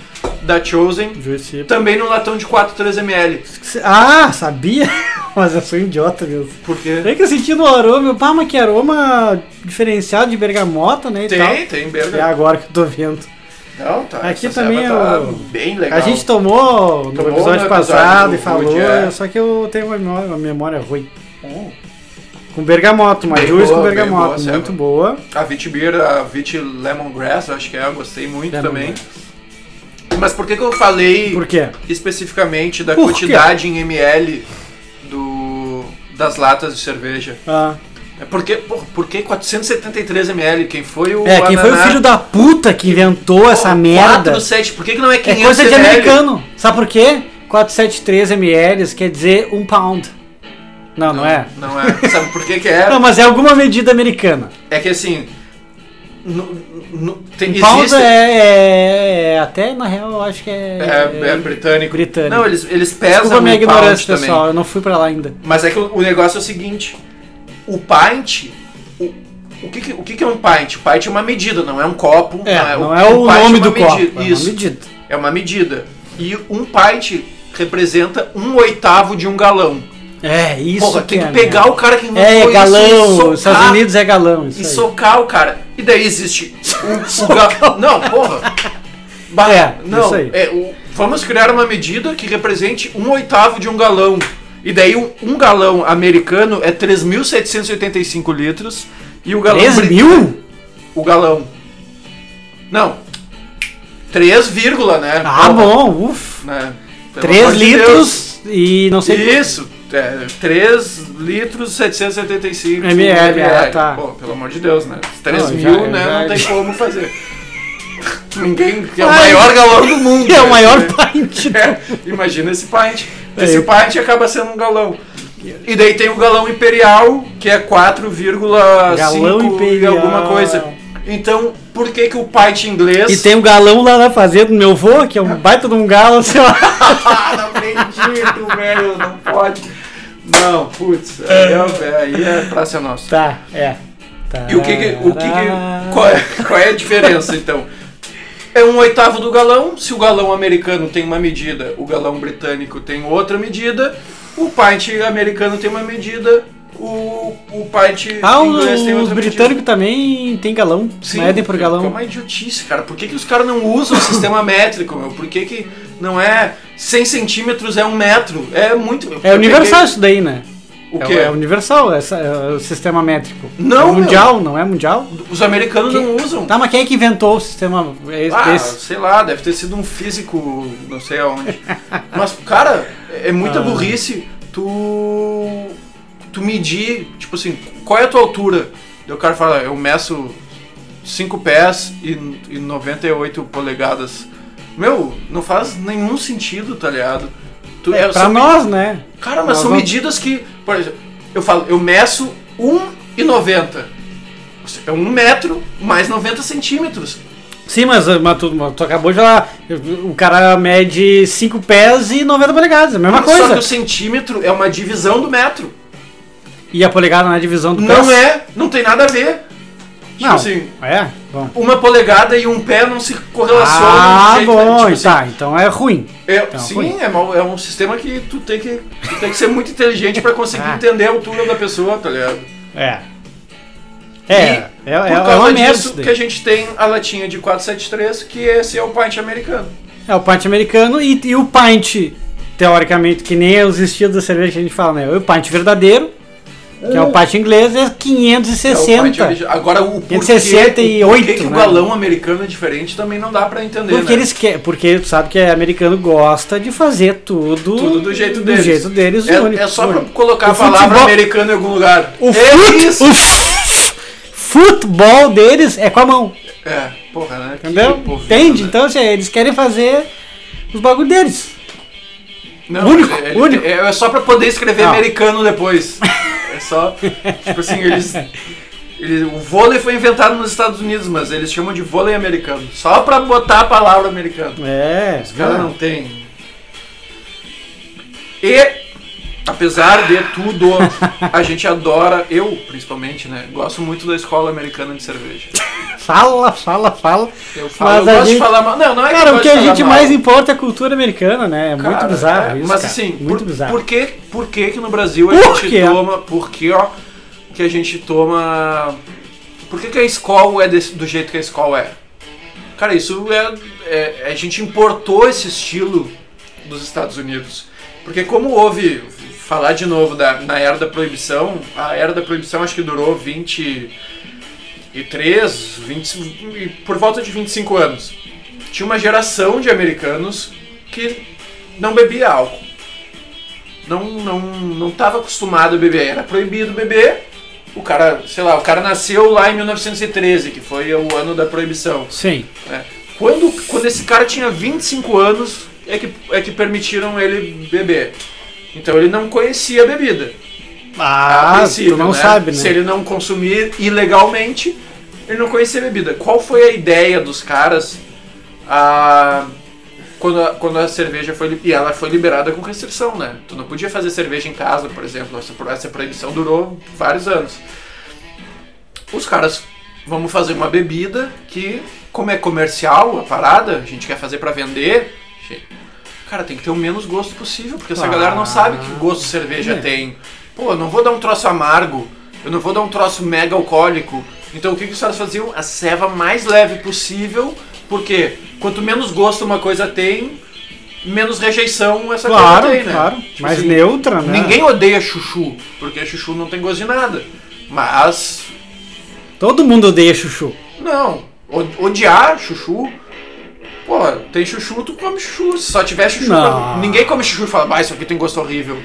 da Chosen, também no latão de 413 ml. Ah, sabia? *laughs* Mas eu sou idiota mesmo. Por quê? Tem que eu senti no aroma. Pá, mas que aroma diferenciado de bergamota, né? E tal. Tem, tem, Berga. É agora que eu tô vendo. Não, tá. Aqui também tá bem legal. A gente tomou no Tomou episódio no episódio passado do e falou, Food, é. só que eu tenho uma memória, uma memória ruim. Hum. Com bergamoto, uma juice com bem bergamoto, boa, muito boa. A Vit Beer, a Vit Lemongrass, eu acho que é, eu gostei muito Lemon também. Grass. Mas por que, que eu falei Por quê? especificamente da Por quê? quantidade em ml do, das latas de cerveja? Ah. É porque, por, porque 473 ml? Quem foi o É, quem foi o Ananá? filho da puta que inventou essa merda? 47, por que, que não é É 500 coisa de ml? americano. Sabe por quê? 473 ml quer dizer um pound. Não, não, é? Não é. Sabe por que que é? Não, mas é alguma medida americana. É que assim... No, no, tem, pound existe- é, é- é- Até na real eu acho que é. É, é britânico. britânico. Não, eles, eles pesam Desculpa a minha ignorância, também. pessoal. Eu não fui pra lá ainda. Mas é que o, o negócio é o seguinte: o pint. O, o, que, que- o que, que é um pint? O pint é uma medida, não é um copo. É, não é o pint nome uma do copo. medida, É uma Isso, medida. é uma medida. E um pint representa um oitavo de um galão. É, isso. Porra, tem é que a pegar merda. o cara que inventou É, isso galão. Os socar, Estados Unidos é galão. Isso E socar o cara. E daí existe *laughs* o, o galão. Não, porra. Ba- É, não, isso é, o- vamos criar uma medida que represente um oitavo de um galão. E daí um, um galão americano é 3.785 litros. E o galão. 3 bri- mil? O galão. Não. 3, vírgula, né? Ah, Porra, bom. Uf. Né? Pelo 3 amor de litros e não sei Isso, é, 3 litros 775 ML, ah, tá. Pô, pelo amor de Deus, né? 3 Não, mil, já- né? já- Não tem como fazer. *laughs* Ninguém. É o Ai. maior galão do mundo. É o né? maior pint. *laughs* É, imagina esse pint. É, Esse pint acaba sendo um galão. E daí tem o galão imperial, que é 4,5 Galão e imperial. alguma coisa. Então, por que que o pint inglês... E tem um galão lá na fazenda do meu avô, que é um *laughs* baita de um galo, ó. Ah, não acredito, velho, não pode. Não, putz, aí é, aí é pra ser nosso. Tá, é. Tá. E o que que, o que, que qual, é, qual é a diferença então? É um oitavo do galão. Se o galão americano tem uma medida, o galão britânico tem outra medida. O pint americano tem uma medida, o, o pint Ah, inglês tem os outra britânicos também tem galão. Sim, medem por É galão. uma idiotice, cara. Por que, que os caras não usam o sistema métrico, meu? Por que, que não é 100 centímetros é um metro? É muito. É universal peguei- isso daí, né? O É- quê? É, universal essa, é o sistema métrico. Não, É meu. mundial, não é mundial? Os americanos Que- não usam. Tá, mas quem é que inventou o sistema esse? Ah, sei lá, deve ter sido um físico, não sei aonde. *laughs* Mas, cara, é muita Ah. burrice tu. Tu medir, tipo assim, qual é a tua altura? Daí o cara fala, eu meço 5 pés e, e 98 polegadas. Meu, não faz nenhum sentido, tá ligado? Tu, É, é, pra nós, né? Cara, mas Nós são não- medidas que, por exemplo, eu falo, eu meço 1,90. É um metro mais 90 centímetros. Sim, mas, mas tu, mas tu acabou de falar. O cara mede 5 pés e 90 polegadas. É a mesma Só que coisa. o centímetro é uma divisão do metro. E a polegada na divisão do Não é, não tem nada a ver. Tipo Não. assim, É? Bom. uma polegada e um pé não se correlacionam Ah, jeito bom, tipo assim, tá. Então é ruim. É, Então, sim, ruim. é, mal- é um sistema que tu tem que, tu tem que ser muito inteligente pra conseguir Ah. *laughs* entender a altura da pessoa, tá ligado? É. É, E é, é, Por é causa merda disso que a gente tem a latinha de 473, que esse é o pint americano. É o pint americano e, e o pint, teoricamente, que nem os estilos da cerveja que a gente fala, né? O pint verdadeiro, que é o pint inglês, é É o 560. pint original. Agora o porquê, 568, o porquê que o né? galão americano é diferente também não dá pra entender, Porque né? eles querem, porque tu sabe que é americano gosta de fazer tudo, Tudo do jeito do deles. jeito deles É, único, é só pra único. colocar O a palavra futebol- americano em algum lugar. O, é fut- o futebol deles é com a mão, É, porra, né? Que entendeu? Entende? né? Então assim, eles querem fazer os bagulho deles. Não, único, é, único. É, é só pra poder escrever Não. americano depois. É só. tipo assim, eles. o vôlei foi inventado nos Estados Unidos, mas eles chamam de vôlei americano. Só pra botar a palavra americano. É, Os caras não tem. E, apesar de tudo, a gente adora, eu principalmente, né? Gosto muito da escola americana de cerveja. Fala, fala, fala. Eu falo, Mas eu gosto gente- de falar mal. Não, não é que Cara, eu o que a gente mal. mais importa é a cultura americana, né? É muito Cara, bizarro é, isso. Mas cara. assim, muito por, bizarro. Por que, por que que no Brasil a Por gente quê? toma. Por que, ó, que a gente toma. Por que, que a escola é desse- do jeito que a escola é? Cara, isso é, é- A gente importou esse estilo dos Estados Unidos. Porque como houve. Falar de novo da, na era da proibição, a era da proibição acho que durou 23, 20, e por volta de 25 anos. Tinha uma geração de americanos que não bebia álcool. Não não não estava acostumado a beber, era proibido beber. O cara, sei lá, o cara nasceu lá em 1913, que foi o ano da proibição. Sim. né? Quando, quando esse cara tinha 25 anos, é que, é que permitiram ele beber. Então ele não conhecia a bebida. a Ah, tu não né? sabe, né? Se ele não consumir ilegalmente, ele não conhecia a bebida. Qual foi a ideia dos caras ah, quando, a, quando a cerveja foi e ela foi liberada com restrição, né? Tu não podia fazer cerveja em casa, por exemplo. Essa, essa proibição durou vários anos. Os caras, vamos fazer uma bebida que, como é comercial a parada, a gente quer fazer pra vender. gente, Cara, tem que ter o menos gosto possível, porque essa Ah. galera não sabe que gosto de cerveja É. tem. Pô, eu não vou dar um troço amargo, eu não vou dar um troço mega alcoólico. Então o que, que os caras faziam? A ceva mais leve possível, porque quanto menos gosto uma coisa tem, menos rejeição essa Claro, coisa tem, né? claro. Tipo Mais assim, neutra, né? Ninguém odeia chuchu, porque chuchu não tem gosto de nada. Mas, Todo mundo odeia chuchu. não, odiar chuchu. Pô, tem chuchu, tu come chuchu. Se só tiver chuchu, Não. ninguém come chuchu e fala, bah, isso aqui tem gosto horrível.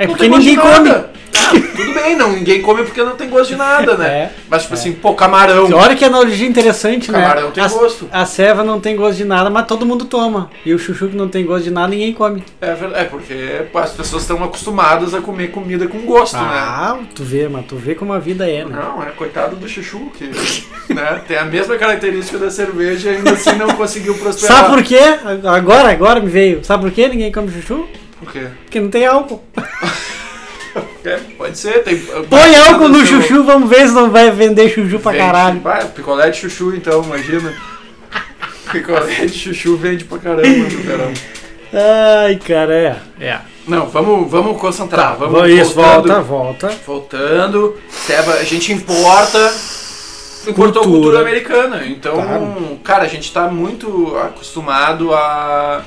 É Não porque ninguém come. Ah, tudo bem, não, ninguém come porque não tem gosto de nada, né? *laughs* É, Mas, tipo assim, pô, camarão. Olha que analogia interessante, né? Camarão tem a, gosto. A ceva não tem gosto de nada, mas todo mundo toma. E o chuchu que não tem gosto de nada, ninguém come. É, é porque as pessoas estão acostumadas a comer comida com gosto, né? Ah, tu vê, mas tu vê como a vida é, né? Não, é coitado do chuchu, que *laughs* né, tem a mesma característica da cerveja e ainda assim não conseguiu prosperar. Sabe por quê? Agora, agora me veio. Sabe por quê ninguém come chuchu? Por quê? Porque não tem álcool. *laughs* É, pode ser, tem. Põe álcool no seu- chuchu, vamos ver se não vai vender chuchu pra Vende- caralho. Vai, picolé de chuchu então, imagina. picolé de chuchu vende pra caramba no verão. Ai, cara, é. É. Não, vamos, vamos concentrar. Tá, vamos isso, voltando. volta, volta. Voltando, Seva, a gente importa. Importou Cultura. cultura americana. Então, Claro. cara, a gente tá muito acostumado a,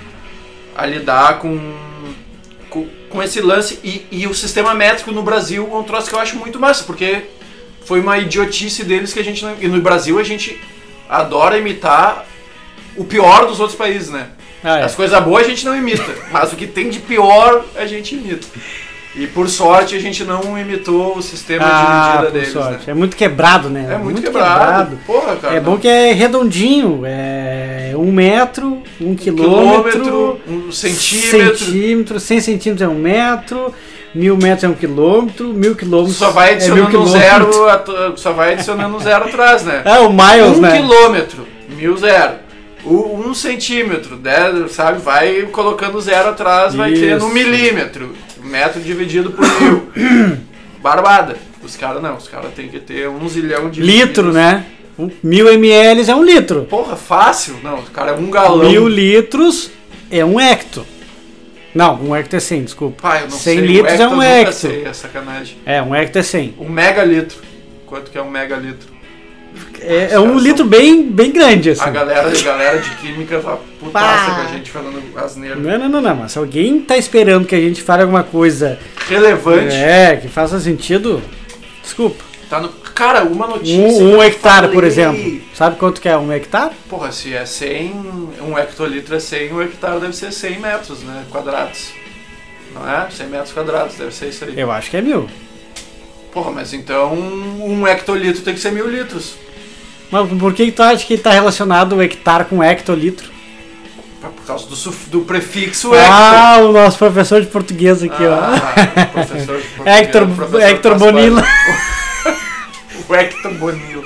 a lidar com, com, com esse lance. E, e o sistema métrico no Brasil é um troço que eu acho muito massa, porque foi uma idiotice deles que a gente não. E no Brasil a gente adora imitar o pior dos outros países, né? Ah, é. As coisas boas a gente não imita, *laughs* mas o que tem de pior a gente imita. E por sorte a gente não imitou o sistema Ah, de medida deles, sorte. né? É muito quebrado, né? É muito, quebrado. Porra, cara. É bom não. que é redondinho, é um metro, um quilômetro, quilômetro, um centímetro. centímetro, 100 centímetros é um metro, mil metros é um quilômetro, mil quilômetros Só vai é adicionando um quilômetros. zero, só vai adicionando um zero atrás, né? É, o miles, um né? quilômetro, mil zero. O, um centímetro, dez, sabe? Vai colocando zero atrás, vai Isso. no milímetro. Um metro dividido por mil. *coughs* Barbada. Os caras não, os caras têm que ter um zilhão de Litro, medidas. né? Um, mil ml é um litro. Porra, fácil? Não, o cara é um galão. Mil litros é um hecto. Não, um hecto é 100, desculpa. Pai, eu não 100 sei. litros é um hecto. Sei, é sacanagem. É, um hecto é 100. Um megalitro. Quanto que é um megalitro? É, é um litro são- bem, bem grande, assim. A galera, a galera de química tá putaça Pá. com a gente falando asneira. Não, não, não, não, mas se alguém tá esperando que a gente fale alguma coisa Relevante. é, que faça sentido, desculpa. Tá no... Cara, uma notícia. Um, um hectare, por falei- exemplo. Sabe quanto que é um hectare? Porra, se é 100, um hectolitro é 100, um hectare deve ser 100 metros, né? Quadrados. Não é? 100 metros quadrados, deve ser isso aí. Eu acho que é mil. Porra, mas então um hectolitro tem que ser mil litros. Mas por que, tu acha que tá relacionado o hectare com hectolitro? Por causa do, do prefixo hecto. Ah, o nosso professor de português aqui, Ah, professor de *laughs* ó. português, Hector, professor Hector. Bonilla. O Hector Bonilla.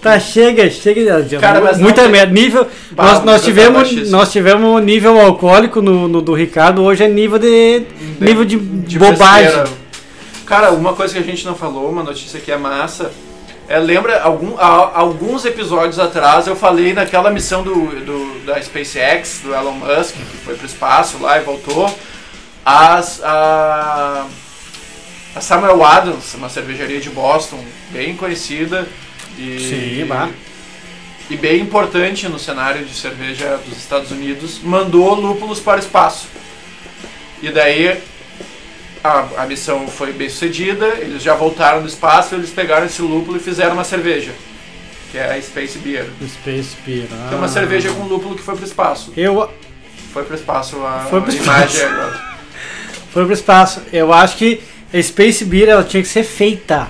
Tá, chega, chega. de- Cara, mas muita tem- merda. Nível. Bah, nós, nós, tivemos, nós tivemos nível alcoólico no, no do Ricardo, hoje é nível de. nível de, bobagem. besteira. Cara, uma coisa que a gente não falou, uma notícia que é massa. É, lembra, algum, a- alguns episódios atrás eu falei naquela missão do, do- da SpaceX, do Elon Musk, que foi pro espaço lá e voltou. As, a, a Samuel Adams, uma cervejaria de Boston, bem conhecida. E, Sim, bah. e bem importante no cenário de cerveja dos Estados Unidos, mandou lúpulos para o espaço. E daí a, a missão foi bem sucedida, eles já voltaram do espaço, eles pegaram esse lúpulo e fizeram uma cerveja, que é a Space Beer. Space Beer. É uma ah. cerveja com lúpulo que foi para o espaço. Eu. Foi para o espaço a, Foi pro espaço. imagem agora. *laughs* Foi pro espaço. Eu acho que a Space Beer ela tinha que ser feita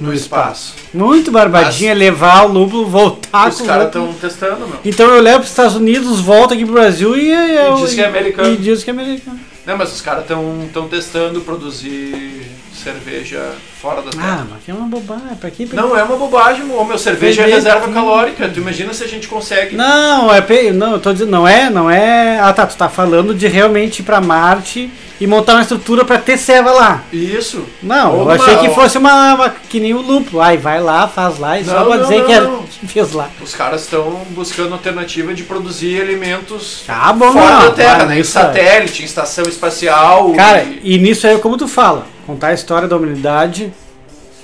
No espaço. muito barbadinha, levar o lúpulo, voltar Os com o caras estão testando, meu. Então eu levo para os Estados Unidos, volto aqui pro Brasil e, eu, diz que é americano. E diz que é americano. Não, mas os caras estão testando produzir cerveja fora da Ah, terra. mas que é uma bobagem. Pra quê? Pra Não é uma bobagem, ô meu, cerveja é reserva calórica. Tu imagina se a gente consegue. Não, é pe- não, eu tô dizendo, não é, não é. Ah, tá, tu tá falando de realmente ir pra Marte e montar uma estrutura pra ter ceva lá. Isso. Não, Ou eu uma- achei que fosse uma, uma- que nem o lúpulo. Ai, vai lá, faz lá e só Não, pra não, dizer não, que, era, não. que fez lá. Os caras estão buscando alternativa de produzir alimentos Tá bom, fora da Terra, mas né? Em é- satélite, em estação espacial. Cara, e- e nisso aí, como tu fala, contar a história da humanidade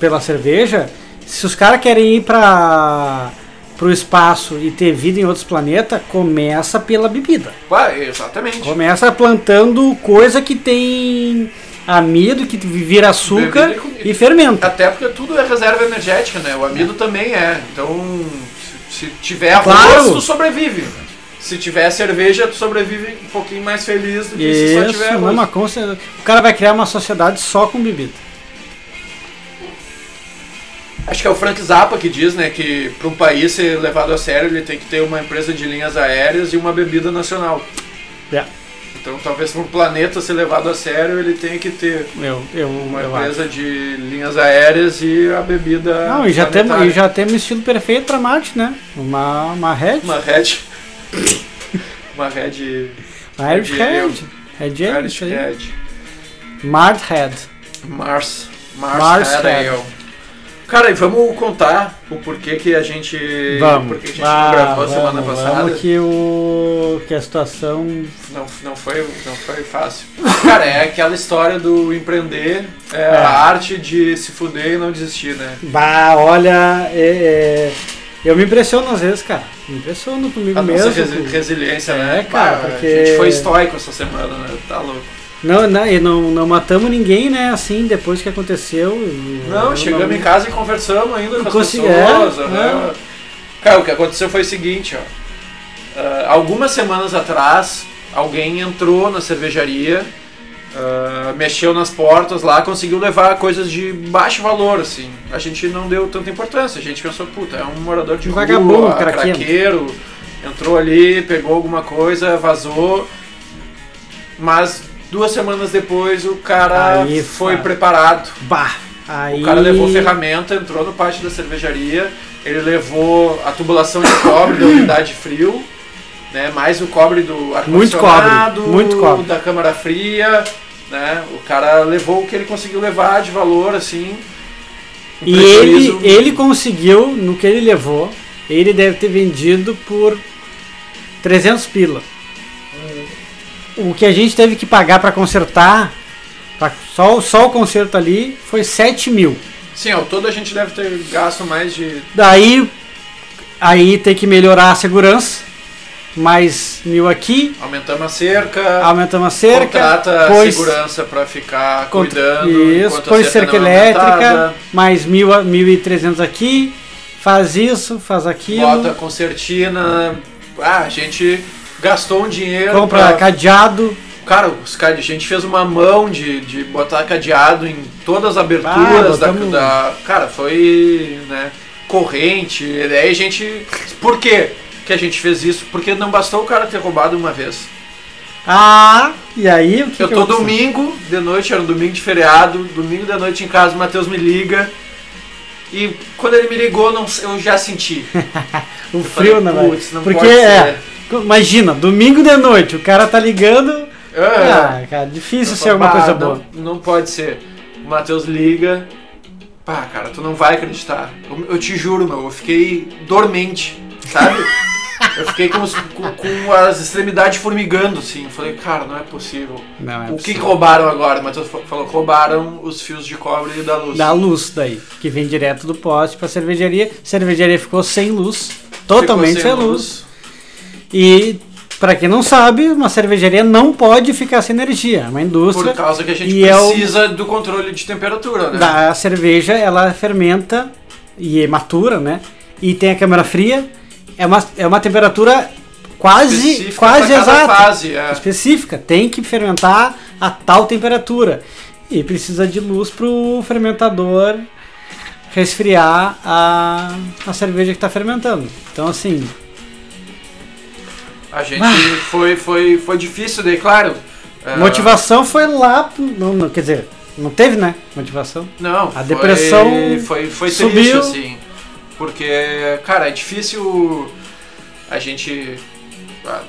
pela cerveja, se os caras querem ir pra, pro espaço e ter vida em outros planetas, começa pela bebida. Ué, exatamente. Começa plantando coisa que tem amido, que vira açúcar e e fermenta. Até porque tudo é reserva energética, né? O amido também é. Então, se, se tiver arroz, Claro. tu sobrevive. Se tiver cerveja, tu sobrevive um pouquinho mais feliz do que se só Isso, tiver arroz. com certeza. O cara vai criar uma sociedade só com bebida. Acho que é o Frank Zappa que diz, né, que para um país ser levado a sério, ele tem que ter uma empresa de linhas aéreas e uma bebida nacional. É, Então, talvez para um planeta ser levado a sério, ele tenha que ter eu, eu, uma eu acho. empresa de linhas aéreas e a bebida Não, e já temos, e já temos estilo perfeito pra Marte, né? Uma, uma Red, Uma Red... uma Red... uma Irish Red Red. Ale. Irish. Red. Mars. Mars, Mars Red. Ale. Cara, e vamos contar o porquê que a gente... Vamos. Porquê que a gente Ah, não gravou a vamos, semana passada. Vamos que, o, que a situação. Não, não, foi, não foi fácil. Cara, é aquela história do empreender, é, É. a arte de se fuder e não desistir, né? Bah, olha. é- é, eu me impressiono às vezes, cara. Me impressiono comigo A nossa mesmo. resi- com- resiliência, É, né? cara, Bah, porque- A gente foi estoico essa semana, né? Tá louco. Não, não, e não, não matamos ninguém, né? Assim, depois que aconteceu. Não, chegamos em casa e conversamos ainda com as pessoas. é, né? Cara, o que aconteceu foi o seguinte, ó. Ah, algumas semanas atrás, alguém entrou na cervejaria ah, mexeu nas portas lá, conseguiu levar coisas de baixo valor, assim. A gente não deu tanta importância. A gente pensou, puta, é um morador de Um rua, vagabundo, craqueiro. craqueiro, entrou ali, pegou alguma coisa, vazou. Mas duas semanas depois o cara Aí, foi fa- preparado. Bah, aí... O cara levou ferramenta, entrou no pátio da cervejaria, ele levou a tubulação de cobre da unidade frio, né, mais o cobre do Muito ar-condicionado, cobre, muito cobre. da câmara fria, né? O cara levou o que ele conseguiu levar de valor, assim. E ele, ele conseguiu, no que ele levou, ele deve ter vendido por 300 pila. O que a gente teve que pagar para consertar, pra- só, só o conserto ali, foi 7 mil. Sim, ao todo a gente deve ter gasto mais de. Daí, aí tem que melhorar a segurança, mais mil aqui, Aumentamos a cerca, aumentamos a cerca, contrata pôs- segurança para ficar cuidando. isso, põe cerca é elétrica, mais mil, a- 1.300 aqui, faz isso, faz aquilo. bota concertina. Ah, a gente gastou um dinheiro. compra pra- cadeado. Cara, os cade... a gente fez uma mão de, de botar cadeado em todas as Ah, aberturas da, botamos- da- Cara, foi. né? Corrente. E daí a gente. Por quê que a gente fez isso? Porque não bastou o cara ter roubado uma vez. Ah, e aí o que eu que tô aconteceu? domingo de noite, era um domingo de feriado, domingo de noite em casa, o Matheus me liga. E quando ele me ligou, não, eu já senti. O *laughs* Eu frio, falei, né, velho? "Putz, não Porque é. Imagina, domingo de noite, o cara tá ligando. É. Ah, cara, difícil ser alguma "Bah, coisa não, boa. Não pode ser. O Matheus liga. Pá, cara, tu não vai acreditar. Eu, eu te juro, meu, eu fiquei dormente, sabe? *laughs* eu fiquei com, os- com- com as extremidades formigando, assim. Eu falei, cara, não é possível. Não, é o que, que possível. roubaram agora? O Matheus fa- falou roubaram os fios de cobre da luz. Da luz daí, que vem direto do poste pra cervejaria. Cervejaria ficou sem luz, totalmente Ficou sem, luz. E pra quem não sabe, uma cervejaria não pode ficar sem energia. É uma indústria. Por causa que a gente E é o- precisa do controle de temperatura, né? da cerveja, ela fermenta e matura, né? E tem a câmara fria. É uma, é uma temperatura quase, Específica quase exata. fase, é. Específica. Tem que fermentar a tal temperatura. E precisa de luz pro fermentador resfriar a, a cerveja que está fermentando. Então, assim, A gente Ah. foi, foi, foi difícil, daí, claro. é, motivação foi lá. Não, não, quer dizer, não teve, né? Motivação. Não, A foi- depressão foi, foi subiu. triste, assim. Porque, cara, é difícil a gente ah,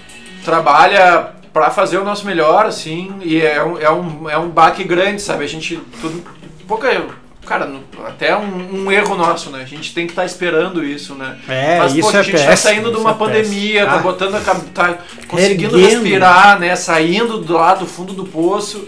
trabalha pra fazer o nosso melhor, assim, e é um, é um, é um baque grande, sabe? A gente. Tudo, pouca, cara, até um, um erro nosso, né? A gente tem que estar esperando isso, né? É, Mas, isso poxa, é a gente tá péssimo, saindo de uma é pandemia, péssimo. tá Ah. botando a tá conseguindo Erguendo. respirar, né? Saindo do lado do fundo do poço.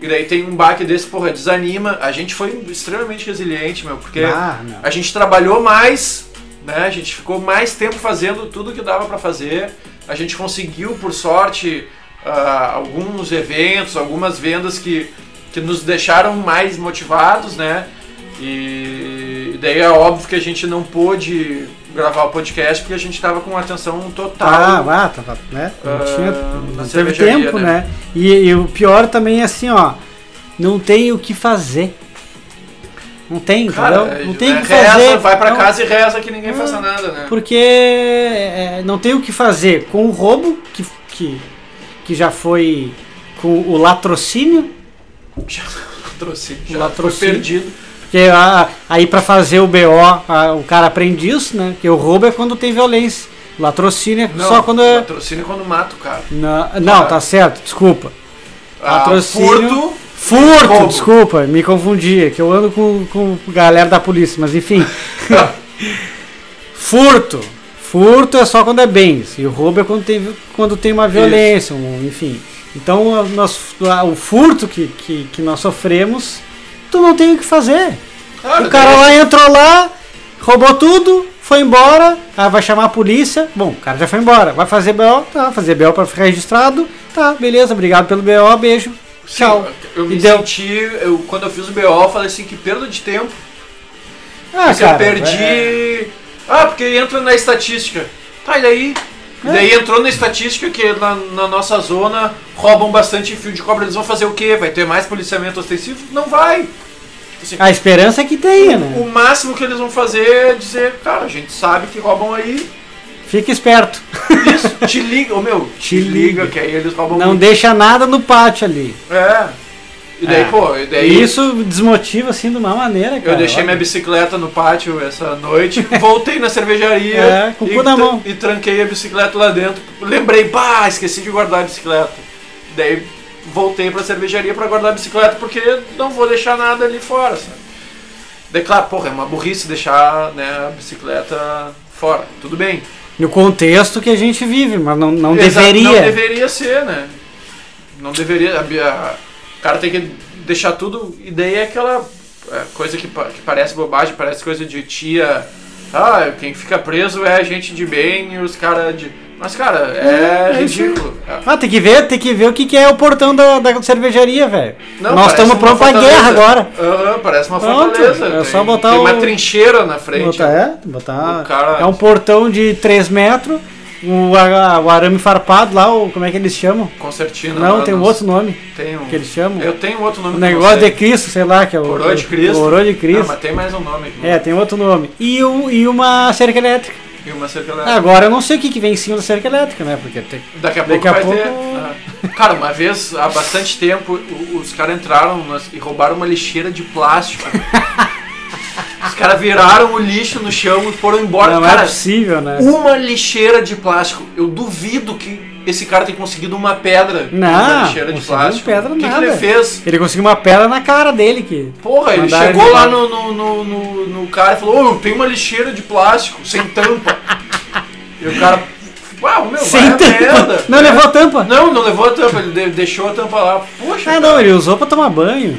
E daí tem um baque desse, porra, desanima. A gente foi extremamente resiliente, meu, porque Ah, a gente trabalhou mais, né? A gente ficou mais tempo fazendo tudo que dava pra fazer. A gente conseguiu, por sorte, ah, alguns eventos, algumas vendas que, que nos deixaram mais motivados, né? E daí é óbvio que a gente não pôde gravar o podcast porque a gente tava com atenção total. Ah, ah, tava, né? Não, Ah, tinha, na não teve tempo, né? né? E, e o pior também é assim, ó, não tem o que fazer. Não tem, Cara, entendeu? Não tem o é, que reza, fazer. vai pra não, casa e reza que ninguém Ah, faça nada, né? Porque é, não tem o que fazer com o roubo, que, que, que já foi com o latrocínio, *laughs* Já trouxe, O já foi latrocínio. perdido. Porque a- aí pra fazer o BO, a- o cara aprende isso, né? Que o roubo é quando tem violência. Latrocínio é Não, só quando é. Patrocínio quando mata o cara. Não, não, Ah. tá certo, desculpa. Ah, Patrocínio. furto, Furto, Roubo. desculpa, me confundi, é que eu ando com, com galera da polícia, mas enfim. *laughs* Furto. Furto é só quando é bens, e o roubo é quando tem, quando tem uma violência, um- enfim. Então, nós, o furto que, que, que nós sofremos, tu não tem o que fazer. Claro, o cara lá entrou lá, roubou tudo, foi embora, ah, vai chamar a polícia. Bom, o cara já foi embora, vai fazer BO, tá, fazer BO pra ficar registrado, tá, beleza, obrigado pelo BO, beijo, Sim, tchau. Eu me senti, eu, quando eu fiz o BO, eu falei assim, que perda de tempo. Ah, cara, eu perdi. é- Ah, porque entra na estatística. Tá, e daí? E daí entrou na estatística que na, na nossa zona roubam bastante fio de cobre. Eles vão fazer o quê? Vai ter mais policiamento ostensivo? Não vai. Assim, A esperança é que tenha, né? o máximo que eles vão fazer é dizer, cara, a gente sabe que roubam aí. Fica esperto. Isso, te liga, ô meu, te, Te liga, liga. que aí eles roubam Não muito. deixa nada no pátio ali. É. E daí, É. pô, e daí E isso desmotiva assim de uma maneira, cara. eu deixei minha bicicleta no pátio essa noite, *laughs* voltei na cervejaria É, com o e, cu na mão. e tranquei a bicicleta lá dentro. Lembrei, pá, esqueci de guardar a bicicleta. Daí voltei pra cervejaria pra guardar a bicicleta porque não vou deixar nada ali fora, sabe? Daí, claro, porra, é uma burrice deixar né, a bicicleta fora. Tudo bem. No contexto que a gente vive, mas não, não deveria. Não deveria ser, né? Não deveria. a- a- O cara tem que deixar tudo. E daí é aquela é, coisa que, que parece bobagem, parece coisa de tia. Ah, quem fica preso é gente de bem e os caras de. Mas, cara, é, É, é ridículo. É. Ah, tem que ver, tem que ver o que, que é o portão da, da cervejaria, velho. Nós estamos prontos pra guerra agora. Aham, parece uma Pronto, fortaleza. é tem, só botar tem uma trincheira na frente. Botar, é, botar. Cara- É um portão de 3 metros, o, a- o arame farpado lá, o, como é que eles chamam? Concertina. Não, tem um outro nome Tem um. que eles chamam. Eu tenho outro nome O negócio de Cristo, sei lá, que é o. Coroa de Cristo. Coroa de Ah, Cristo. mas tem mais um nome aqui. É, tem outro nome. E, o, e uma cerca elétrica. E uma cerca elétrica. Agora eu não sei o que, que vem em cima da cerca elétrica, né? Porque tem. Daqui a pouco Daqui a vai pouco- ter. *laughs* Ah. Cara, uma vez, há bastante tempo, os caras entraram e roubaram uma lixeira de plástico. *laughs* os caras viraram o lixo no chão e foram embora. não é cara, possível, né? uma lixeira de plástico. Eu duvido que esse cara tenha conseguido uma pedra Não, uma lixeira de plástico. pedra o que, que nada. ele fez? Ele conseguiu uma pedra na cara dele que. Porra, ele chegou ele lá no, no, no, no, cara e falou: Ô, tem uma lixeira de plástico, sem tampa. e o cara. Uau, meu, Sem vai merda. Não É. levou a tampa. Não, não levou a tampa, ele de- deixou a tampa lá. Poxa, Ah, cara. não, ele usou pra tomar banho.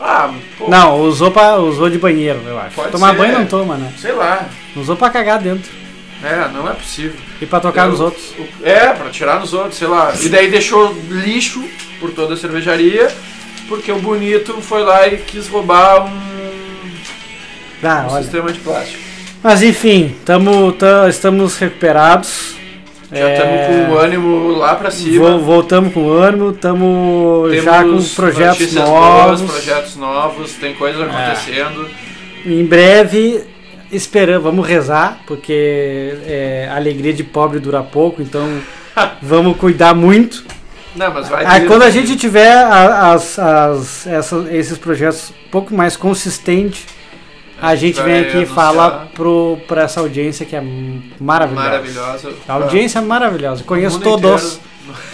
Ah, pô, Não, usou, pra, usou de banheiro, eu acho. Pode tomar ser. banho não toma, né? sei lá. Usou pra cagar dentro. É, não é possível. E pra tocar Eu- nos outros. É, pra tirar nos outros, sei lá. E daí deixou lixo por toda a cervejaria, porque o bonito foi lá e quis roubar um, Ah, um olha. sistema de plástico. Mas enfim, tamo, tá- estamos recuperados. Já É, estamos com o ânimo lá pra cima. vo- voltamos com ânimo, estamos já com projetos novos. boas, projetos novos, tem coisas acontecendo. Em breve, esperamos, vamos rezar, porque é, a alegria de pobre dura pouco, então *laughs* vamos cuidar muito. Não, mas vai Aí ter- quando a gente tiver as, as- essas- esses projetos um pouco mais consistentes, a gente vem aqui e fala pro, pra essa audiência que é maravilhosa. maravilhosa. A audiência é maravilhosa. Conheço todos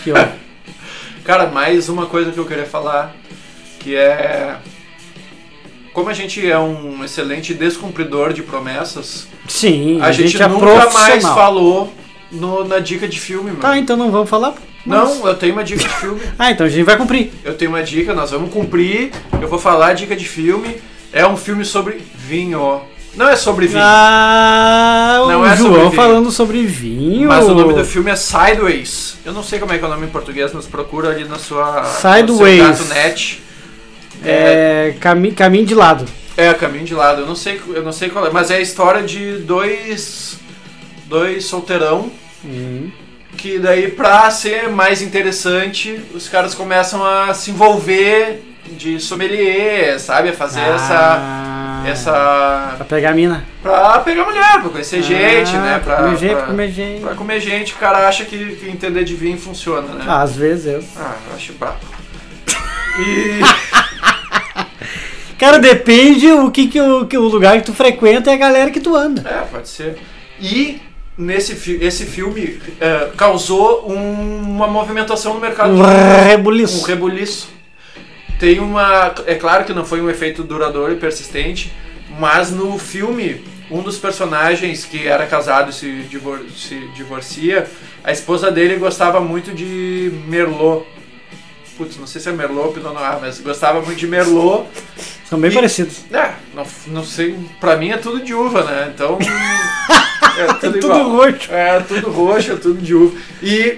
ouvem. *laughs* Cara, mais uma coisa que eu queria falar, que é como a gente é um excelente descumpridor de promessas, Sim, a, gente, é nunca mais falou no- na dica de filme, mano. Tá, então não vamos falar? Mas- Não, eu tenho uma dica de filme. *laughs* Ah, então a gente vai cumprir. Eu tenho uma dica, nós vamos cumprir. Eu vou falar a dica de filme. É um filme sobre vinho. Não é sobre vinho. Ah, o Não é sobre João vinho. falando sobre vinho. Mas o nome do filme é Sideways. Eu não sei como é que é o nome em português, mas procura ali na sua Sideways. no net. É, É, cami caminho de lado. é caminho de lado. Eu não sei, eu não sei qual é, mas é a história de dois dois solteirão Hum. que daí pra ser mais interessante, os caras começam a se envolver de sommelier, sabe, fazer Ah, essa essa Pra pegar a mina. pra pegar mulher, pra conhecer gente, Ah, né, pra pra comer gente, pra- pra comer gente. Pra comer gente, o cara acha que, que entender de vinho funciona, né? Às vezes. Ah, eu acho brabo. *laughs* E. Cara, depende o que, que, o, que o lugar que tu frequenta e a galera que tu anda. é, pode ser. E nesse fi esse filme é, causou um- uma movimentação no mercado Um de um rebuliço. Tem uma. É claro que não foi um efeito duradouro e persistente, mas no filme, um dos personagens que era casado e se, divor se divorcia, a esposa dele gostava muito de Merlot. Putz, não sei se é Merlot ou Pinot Noir, mas gostava muito de Merlot. São bem E- parecidos. É, não, não sei, pra mim é tudo de uva, né? Então. *laughs* É tudo, Tudo igual. roxo. É tudo roxo, é tudo de uva. E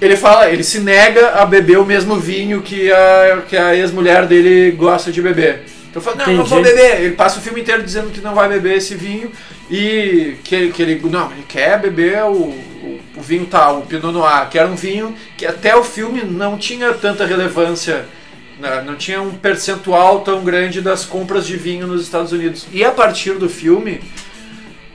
ele fala, ele se nega a beber o mesmo vinho que a, que a ex-mulher dele gosta de beber. Então fala, não, não vou Entendi. beber. Ele passa o filme inteiro dizendo que não vai beber esse vinho e que, ele- que ele. Não, ele quer beber o, o, o vinho tal, o Pinot Noir, que era um vinho que até o filme não tinha tanta relevância, né, não tinha um percentual tão grande das compras de vinho nos Estados Unidos. E a partir do filme,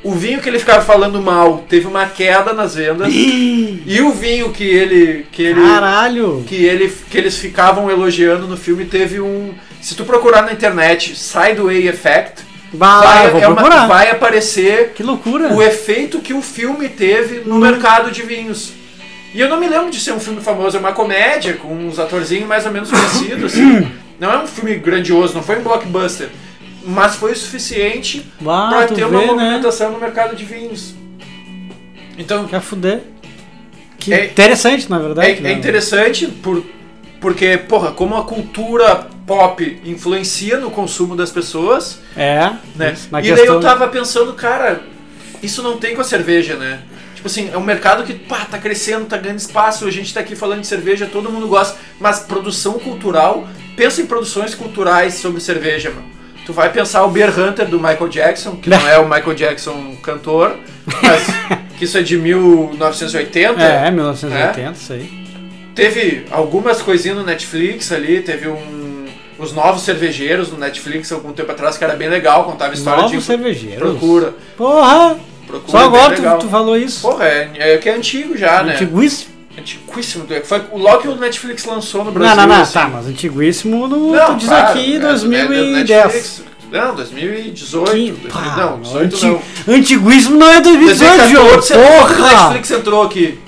o vinho que ele ficava falando mal teve uma queda nas vendas. e o vinho que ele que ele Caralho! que ele que eles ficavam elogiando no filme teve um se tu procurar na internet Sideway Effect vai, vou é uma- vai aparecer Que loucura! o efeito que o filme teve no Hum. mercado de vinhos. E eu não me lembro de ser um filme famoso, é uma comédia com uns atorzinhos mais ou menos conhecidos. assim. *clears throat* Não é um filme grandioso, não foi um blockbuster. Mas foi o suficiente Ah, para ter uma vê, né? movimentação no mercado de vinhos. Então, Quer fuder. Que É- interessante, na verdade. é, né? é interessante por, porque, porra, como a cultura pop influencia no consumo das pessoas, É. né? E daí questão... eu tava pensando, cara, isso não tem com a cerveja, né? Tipo assim, é um mercado que pá, tá crescendo, tá ganhando espaço, a gente tá aqui falando de cerveja, todo mundo gosta, mas produção cultural, pensa em produções culturais sobre cerveja, mano. Tu vai pensar o Beer Hunter do Michael Jackson, que não é o Michael Jackson cantor, mas *laughs* que isso é de 1980. É, 1980, isso aí. Teve algumas coisinhas no Netflix ali, teve um. Os Novos Cervejeiros no Netflix algum tempo atrás, que era bem legal, contava história Novos de. cervejeiros. Procura. Porra! procura Só agora tu, tu falou isso. Porra, é, é que é antigo já, né? Antiguíssimo. Antiguíssimo. Foi logo que o Netflix lançou no Não, Brasil. não, não, assim. tá, mas antiguíssimo no, Não, tu diz claro, aqui é, é, 2010. Netflix. Não, 2018. Que- 2000, pá, não, 18 anti- não. Antiguíssimo não é 2018, 2014, João. quando o Porra! Netflix entrou aqui.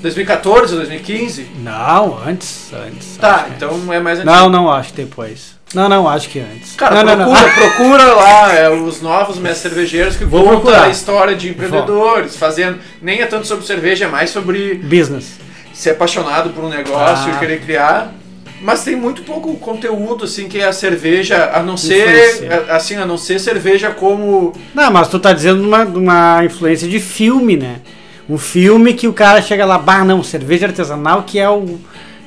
2014, 2015? Não, antes, antes. Tá, então é mais antigo. Não, não, acho depois. Não, não, acho que antes. Cara, não, não, procura, não. *laughs* procura lá é, os novos mestres cervejeiros que Vou contam procurar. a história de empreendedores, fazendo. Nem é tanto sobre cerveja, é mais sobre Business. ser apaixonado por um negócio Ah. e querer criar. Mas tem muito pouco conteúdo, assim, que é a cerveja, a não ser. Influencia. a- Assim, a não ser cerveja como. Não, mas tu tá dizendo uma, uma influência de filme, né? Um filme que o cara chega lá, bah, não, cerveja artesanal que é o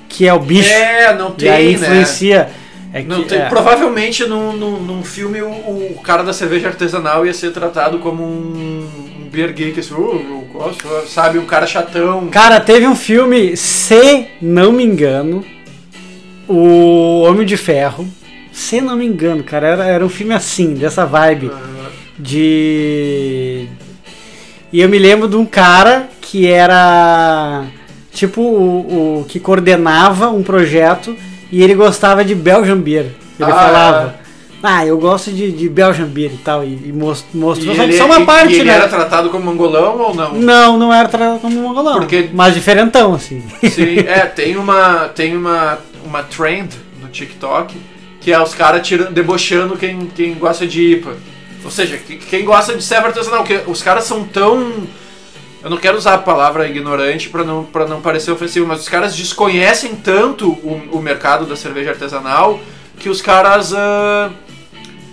que é o bicho. É, não tem. e aí né? É que, Não tem, é. Provavelmente num, num, num filme o, o cara da cerveja artesanal ia ser tratado como um, um beer geek, assim, "Oh, eu gosto, sabe, um cara chatão. Cara, teve um filme, se não me engano, o Homem de Ferro. Se não me engano, cara, era, era um filme assim, dessa vibe. De. E eu me lembro de um cara que era. Tipo, o, o que coordenava um projeto e ele gostava de Belgian Beer. Ele Ah, falava. Ah, eu gosto de, de Belgian Beer e tal. E, e mos- mostrou E só, ele, só uma parte, e ele né? era tratado como mongolão ou não? Não, não era tratado como mongolão. Porque- Mas diferentão, assim. Sim, *laughs* é, tem uma tem uma, uma trend no TikTok que é os caras debochando quem, quem gosta de IPA. Ou seja, que- quem gosta de cerveja artesanal, que os caras são tão eu não quero usar a palavra ignorante para não para não parecer ofensivo, mas os caras desconhecem tanto o, o mercado da cerveja artesanal que os caras ah,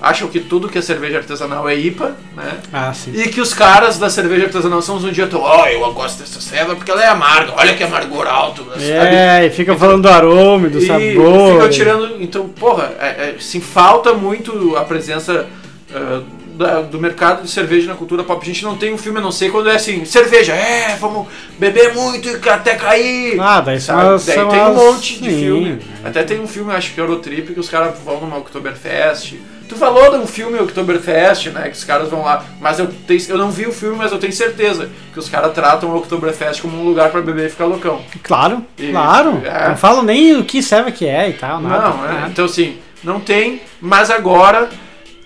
acham que tudo que é cerveja artesanal é IPA, né? Ah, sim. E que os caras da cerveja artesanal são os um dia ó, eu gosto dessa cerveja porque ela é amarga, olha que amargor alto, sabe? É, e fica falando do aroma, do e sabor. ficam e- tirando. Então, porra, é, é, sim, falta muito a presença ah, da- do mercado de cerveja na cultura pop. A gente não tem um filme, a não sei quando é assim, cerveja, é, vamos beber muito e até cair. Ah, daí são Sabe? as- Daí tem um monte de sim, filme. Até tem um filme, acho que é Eurotrip, que os caras vão numa Oktoberfest. Tu falou de um filme Oktoberfest, né? Que os caras vão lá. Mas eu, tenho, eu não vi o filme, mas eu tenho certeza que os caras tratam o Oktoberfest como um lugar pra beber e ficar loucão. Claro, E- claro. é. Não falam nem o que serve que é e tal, nada. Não, é. nada. Então assim, não tem, mas agora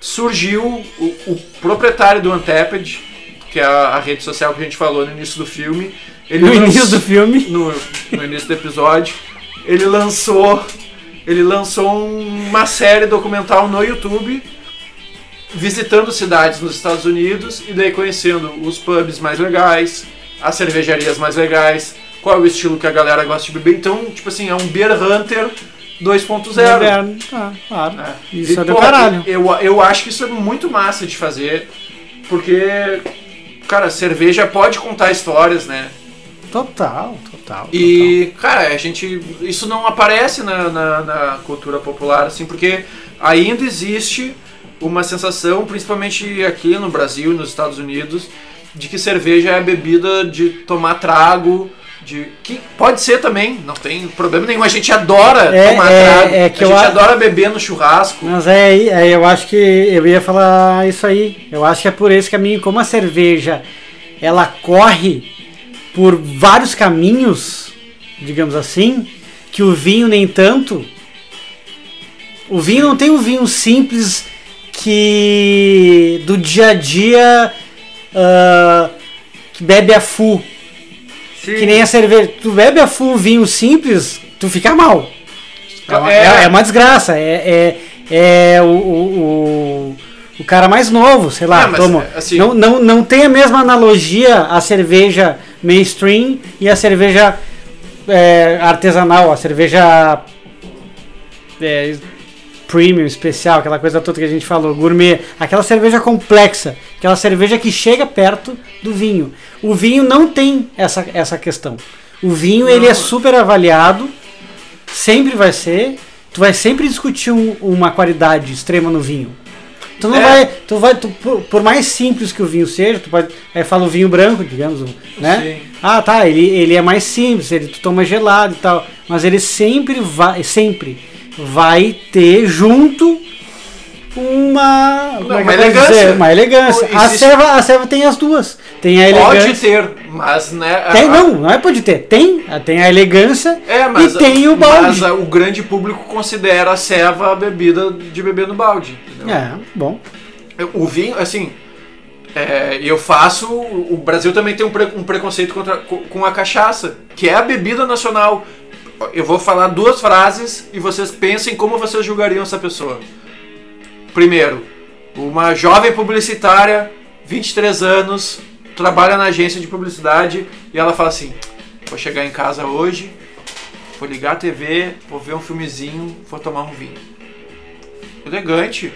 surgiu o, o proprietário do Untapped, que é a, a rede social que a gente falou no início do filme. Ele No lanç- início do filme. no, no início do episódio, ele lançou ele lançou uma série documental no YouTube visitando cidades nos Estados Unidos e daí conhecendo os pubs mais legais, as cervejarias mais legais, qual é o estilo que a galera gosta de beber. Então, tipo assim, é um Beer Hunter 2.0. Moderno. Ah, claro. É. Isso E, é do caralho. Eu, eu acho que isso é muito massa de fazer, porque, cara, cerveja pode contar histórias, né? Total, total. E, cara, a gente. Isso não aparece na, na, na cultura popular, assim, porque ainda existe uma sensação, principalmente aqui no Brasil e nos Estados Unidos, de que cerveja é bebida de tomar trago, de que pode ser também, não tem problema nenhum. A gente adora É, tomar é, trago, é que a eu gente a- adora beber no churrasco. Mas é, aí- é, eu acho que eu ia falar isso aí. Eu acho que é por esse caminho, como a cerveja ela corre por vários caminhos, digamos assim, que o vinho nem tanto. O vinho não tem um vinho simples que do dia a dia ah, que bebe a full. Que nem a cerveja. Tu bebe a full vinho simples, tu fica mal. É uma, É. é- é uma desgraça. É, é, é o, o, o, cara mais novo, sei lá. É, mas, toma. assim- não, não, não tem a mesma analogia a cerveja mainstream e a cerveja é, artesanal, a cerveja é, premium, especial, aquela coisa toda que a gente falou, gourmet, aquela cerveja complexa, aquela cerveja que chega perto do vinho. O vinho não tem essa, essa questão. O vinho ele é super avaliado, sempre vai ser. Tu vai sempre discutir um- uma qualidade extrema no vinho. Tu não É. vai, tu vai, tu- por, por mais simples que o vinho seja, tu pode, aí fala o vinho branco, digamos, né? Sim. Ah, tá, ele, ele é mais simples, ele tu toma gelado e tal, mas ele sempre vai, sempre vai ter junto uma, Não, é uma elegância. dizer? uma elegância. Pô, A existe- serva, a serva tem as duas. Tem a Pode elegância. ter, mas né. a- Tem, não, não é pode ter. Tem, tem a elegância É, mas, e tem o balde. mas o grande público considera a ceva a bebida de beber no balde. entendeu? É, bom. O vinho, assim, é, eu faço. O Brasil também tem um, pre- um preconceito contra, co- com a cachaça, que é a bebida nacional. Eu vou falar duas frases e vocês pensem como vocês julgariam essa pessoa. Primeiro, uma jovem publicitária, 23 anos, trabalha na agência de publicidade e ela fala assim: Vou chegar em casa hoje, vou ligar a TV, vou ver um filmezinho, vou tomar um vinho. Elegante.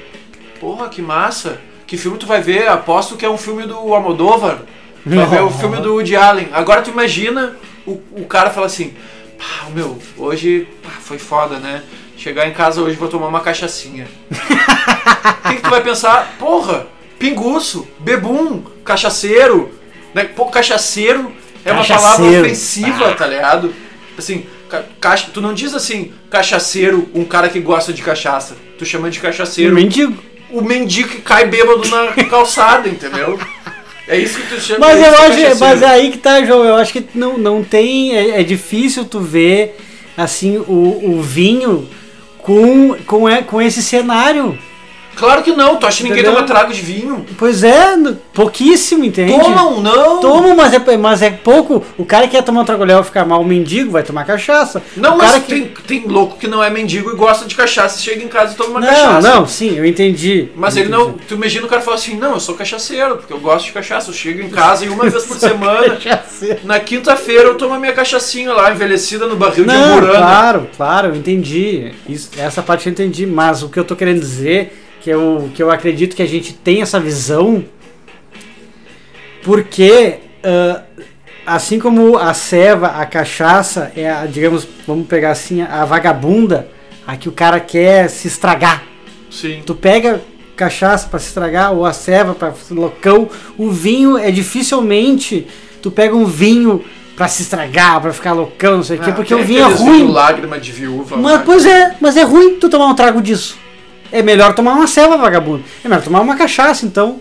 Porra, que massa. Que filme tu vai ver? Aposto que é um filme do Almodóvar. Vai ver o *laughs* filme do Woody Allen. Agora tu imagina o, o cara fala assim: Pá, meu, hoje pá, foi foda, né? Chegar em casa hoje vou tomar uma cachaçinha. O que, que tu vai pensar? Porra, pinguço, bebum, cachaceiro. Né? Pô, cachaceiro é uma palavra ofensiva, tá ligado? Assim, ca- cacha- tu não diz assim, cachaceiro, um cara que gosta de cachaça. Tu chama de cachaceiro mendigo. o mendigo que cai bêbado na calçada, entendeu? É isso que tu chama Mas é eu acho, cachaceiro. mas é aí que tá, João. Eu acho que não, não tem. É, é difícil tu ver assim o, o vinho com, com, é- com esse cenário. Claro que não, tu acha que ninguém Entendeu? toma trago de vinho? Pois é, n- pouquíssimo, entende? Tomam, não! Tomam, mas é, mas é pouco. O cara que quer tomar um tragolhão e ficar mal, o mendigo vai tomar cachaça. Não, o mas cara que... tem, tem louco que não é mendigo e gosta de cachaça, chega em casa e toma uma Não, cachaça. não, sim, eu entendi. Mas Eu ele não. entendi. Tu imagina o cara falar assim, não, eu sou cachaceiro, porque eu gosto de cachaça, eu chego em casa e uma vez por *laughs* semana, Cachaceiro. na quinta-feira, eu tomo a minha cachaçinha lá, envelhecida no barril de Não, claro, claro, eu entendi. Isso, essa parte eu entendi. Mas o que eu tô querendo dizer, que eu, que eu acredito que a gente tem essa visão, porque ah, assim como a ceva, a cachaça, é a, digamos, vamos pegar assim, a vagabunda, a que o cara quer se estragar. Sim. Tu pega cachaça pra se estragar ou a ceva pra loucão, o vinho é dificilmente tu pega um vinho pra se estragar, pra ficar loucão, não sei o quê, Ah, porque tem o vinho é ruim. lágrima de viúva. Mas, né? pois é, mas é ruim tu tomar um trago disso. É melhor tomar uma ceva, vagabundo. É melhor tomar uma cachaça, então.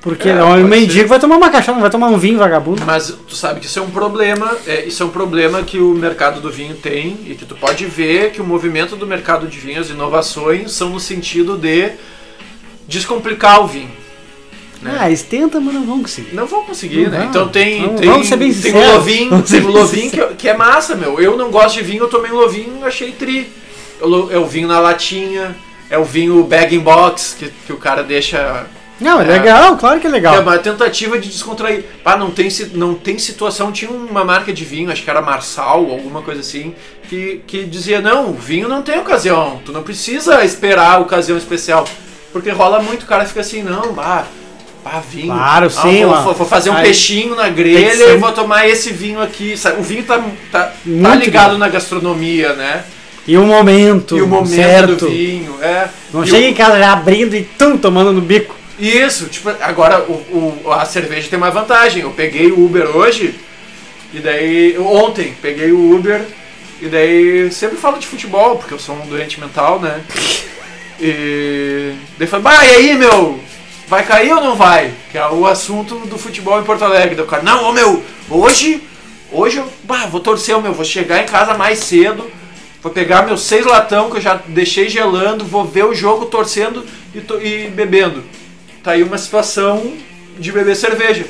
Porque É, o pode mendigo ser. vai tomar uma cachaça, não vai tomar um vinho, vagabundo. Mas tu sabe que isso é um problema, é, isso é um problema que o mercado do vinho tem e que tu pode ver que o movimento do mercado de vinho, as inovações são no sentido de descomplicar o vinho. né? Ah, eles tentam, mas não vão conseguir. Não vão conseguir, Não né? Então tem, Vamos- tem, vamos ser bem tem o sinceros. Lovin, tem o Lovin que, que é massa, meu. Eu não gosto de vinho, eu tomei um Lovin achei tri. É o vinho na latinha, é o vinho bag in box que, que o cara deixa Não, é, É. legal, claro que é legal. é uma tentativa de descontrair. Ah, não tem, não tem situação. Tinha uma marca de vinho, acho que era Marçal, alguma coisa assim, que, que dizia: não, vinho não tem ocasião. Tu não precisa esperar a ocasião especial. Porque rola muito, o cara fica assim: não, bah, bah vinho. Claro, Ah, sim, Vou, mano. vou- vou fazer um Aí- peixinho na grelha e vou tomar esse vinho aqui. sabe? O vinho tá, tá, tá ligado bom. na gastronomia, né? E o momento, E o momento certo. do vinho. É. Não chega o- em casa já abrindo e tum, tomando no bico. Isso, tipo, agora o, o- a cerveja tem uma vantagem. Eu peguei o Uber hoje, e daí. Ontem, peguei o Uber, e daí sempre falo de futebol, porque eu sou um doente mental, né? *laughs* E. Daí falei, bah, e aí, meu? Vai cair ou não vai? Que é o assunto do futebol em Porto Alegre. Daí o cara, não, ô meu, hoje. Hoje eu bah, vou torcer, ô, meu, vou chegar em casa mais cedo. Vou pegar meus seis latão que eu já deixei gelando, vou ver o jogo torcendo e, to- e bebendo. Tá aí uma situação de beber cerveja.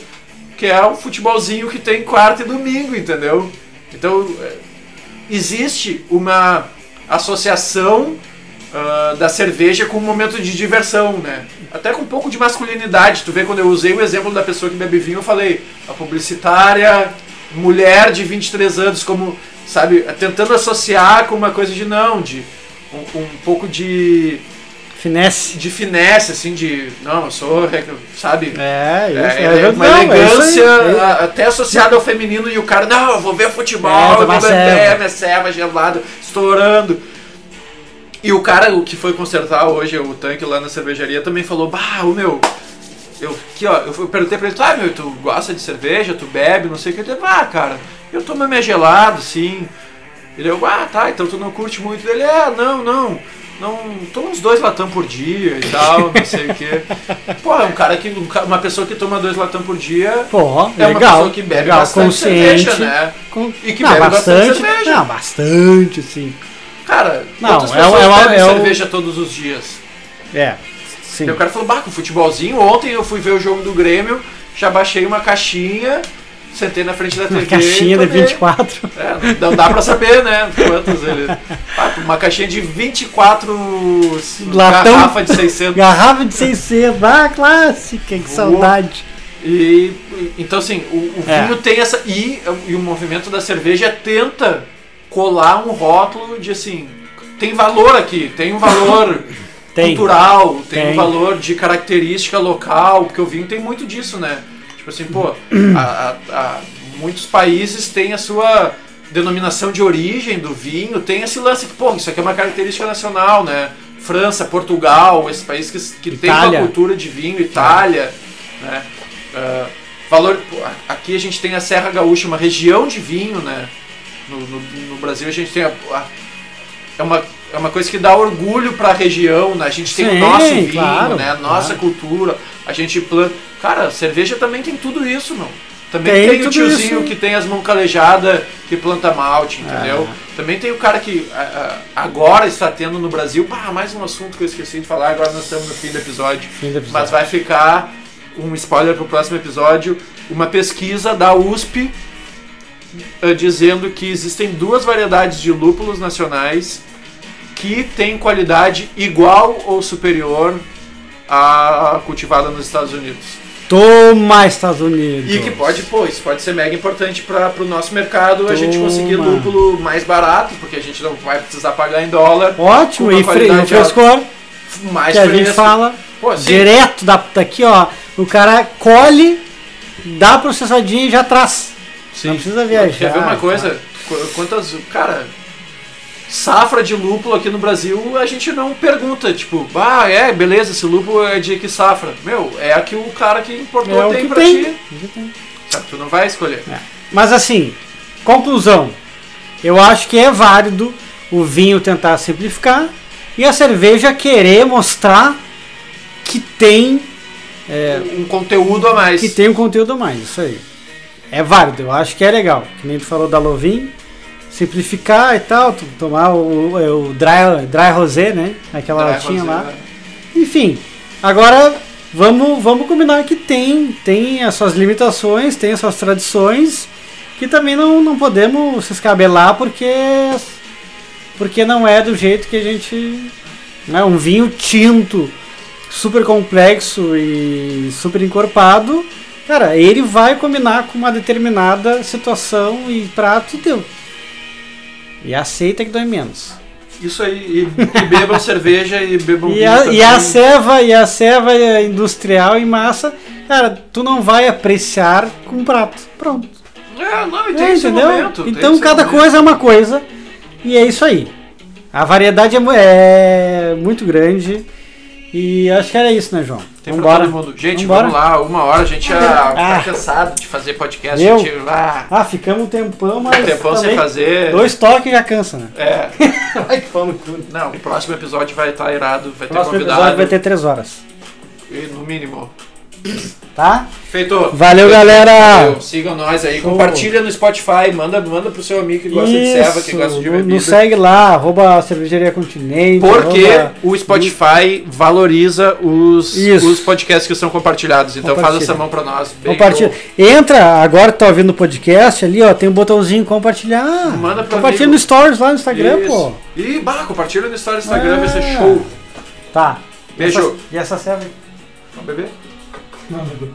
Que é o futebolzinho que tem quarta e domingo, entendeu? Então, é, existe uma associação ah, da cerveja com um momento de diversão, né? Até com um pouco de masculinidade. Tu vê quando eu usei o exemplo da pessoa que bebe vinho, eu falei a publicitária, mulher de 23 anos, como, sabe, tentando associar com uma coisa de não, de um, um pouco de, Finesse. de finesse, assim, de não, eu sou, sabe? É, isso. É, É, é uma não, é elegância a- até associada ao feminino e o cara, não, eu vou ver futebol, É, eu vou tomar beber ceva. minha ceva gelada, estourando. E o cara, o que foi consertar hoje o tanque lá na cervejaria, também falou, bah, o meu, eu, aqui, ó, eu perguntei pra ele, ah, meu, tu gosta de cerveja, tu bebe, não sei o que, ele ah, cara, eu tomo minha gelado, sim. Ele, eu, ah, tá, então tu não curte muito. Ele, é, não, não, não, tomo uns dois latão por dia e tal, não sei o que. Pô, é um cara que, um uma pessoa que toma dois latão por dia Pô, é uma legal. pessoa que bebe legal, bastante consciente. cerveja, né? Com... E que não, bebe bastante bastante. cerveja. Não, bastante, sim. Cara, Não, quantas é pessoas é o- bebem é cerveja todos os dias? É, sim. O cara falou, bah, com futebolzinho, ontem eu fui ver o jogo do Grêmio, já baixei uma caixinha, sentei na frente da TV. Uma caixinha de tomei. 24. É, não dá pra saber, né? Quantas ele. Ah, uma caixinha de 24 Latão. garrafa de 600. Garrafa de 600. Ah, clássica, que saudade. E então assim, o, o É. vinho tem essa e, e o movimento da cerveja tenta colar um rótulo de assim, tem valor aqui, tem um valor Tem. cultural, tem, Tem. um valor de característica local, porque o vinho tem muito disso, né? Tipo assim, pô, a- a- a- muitos países têm a sua denominação de origem do vinho, tem esse lance que, pô, isso aqui é uma característica nacional, né? França, Portugal, esses países que, que têm uma cultura de vinho, Itália, né? Ah, valor, aqui a gente tem a Serra Gaúcha, uma região de vinho, né? No, no- no Brasil a gente tem a, a- é uma é uma coisa que dá orgulho para a região, né? A gente tem Sim, o nosso vinho, claro, né? A nossa claro. cultura, a gente planta. Cara, cerveja também tem tudo isso, não. Também Tem tem, o tiozinho isso. que tem as mãos calejadas que planta malte, entendeu? Ah. Também tem o cara que a- a- agora está tendo no Brasil, pá, mais um assunto que eu esqueci de falar, agora nós estamos no fim do episódio. Fim do episódio. Mas vai ficar um spoiler pro próximo episódio, uma pesquisa da USP eh, dizendo que existem duas variedades de lúpulos nacionais que têm qualidade igual ou superior à cultivada nos Estados Unidos. Toma, Estados Unidos. E que pode, pô, isso pode ser mega importante para o nosso mercado a gente Toma. conseguir lúpulo mais barato, porque a gente não vai precisar pagar em dólar. Ótimo, e frescor Mais que a gente fala Pô, sim. direto da, daqui, ó. O cara colhe, dá processadinho e já traz. Sim. Não precisa viajar. Quer ver uma coisa? Qu- Quantas. Cara, safra de lúpulo aqui no Brasil a gente não pergunta, tipo, ah, é, beleza, esse lúpulo é de que safra? Meu, é a que o cara que importou É tem que pra tem. ti. Tem. Sabe, tu não vai escolher. Mas assim, conclusão. Eu acho que é válido o vinho tentar simplificar e a cerveja querer mostrar que tem é, Um conteúdo a mais. que tem um conteúdo a mais, isso aí. É válido, eu acho que é legal. Que nem tu falou da Lovin, simplificar e tal, tomar o, o dry, dry rosé, né? Aquela Dry latinha rosé, lá. né? Enfim, agora vamos, vamos combinar que tem, tem as suas limitações, tem as suas tradições, que também não, não podemos se escabelar porque, porque não é do jeito que a gente. Né, um vinho tinto, super complexo e super encorpado, cara, ele vai combinar com uma determinada situação e prato e deu. E aceita que dói menos. Isso aí, e, e bebam *laughs* cerveja e bebam E a, e a ceva e a ceva industrial em massa, cara, tu não vai apreciar com um prato. Pronto. É, não, e tem É, esse entendeu? momento. então cada momento. coisa é uma coisa e é isso aí. A variedade é, é muito grande e acho que era isso, né, João? Tem Vambora. pra todo mundo. Gente, Vambora. vamos lá, uma hora a gente já tá Ah. cansado de fazer podcast. Eu? Gente, ah, Ah, ficamos um tempão, mas. tempão sem fazer. Dois toques já cansa, né? É. *laughs* Vai que cu. Não, o próximo episódio vai estar irado, vai ter Próximo convidado. episódio vai ter três horas. E No mínimo. Tá? Feito. Valeu, galera. Valeu. Sigam nós aí. Show. Compartilha no Spotify. Manda, manda pro seu amigo que gosta de serva, que gosta de Isso, bebida. Nos segue lá, arroba cervejaria continente. Porque arroba- o Spotify valoriza os, Isso. os podcasts que são compartilhados. Então faz essa mão pra nós. Bem Compartilha. bom. Entra, agora que tá ouvindo o podcast ali, ó, tem um botãozinho compartilhar. Manda pro Compartilha amigo. no Stories lá no Instagram, Isso. pô. E, bah, compartilha no story do Instagram, É. vai ser show. Tá. Beijo. E essa, e essa serve? Vamos beber? Não, bebê.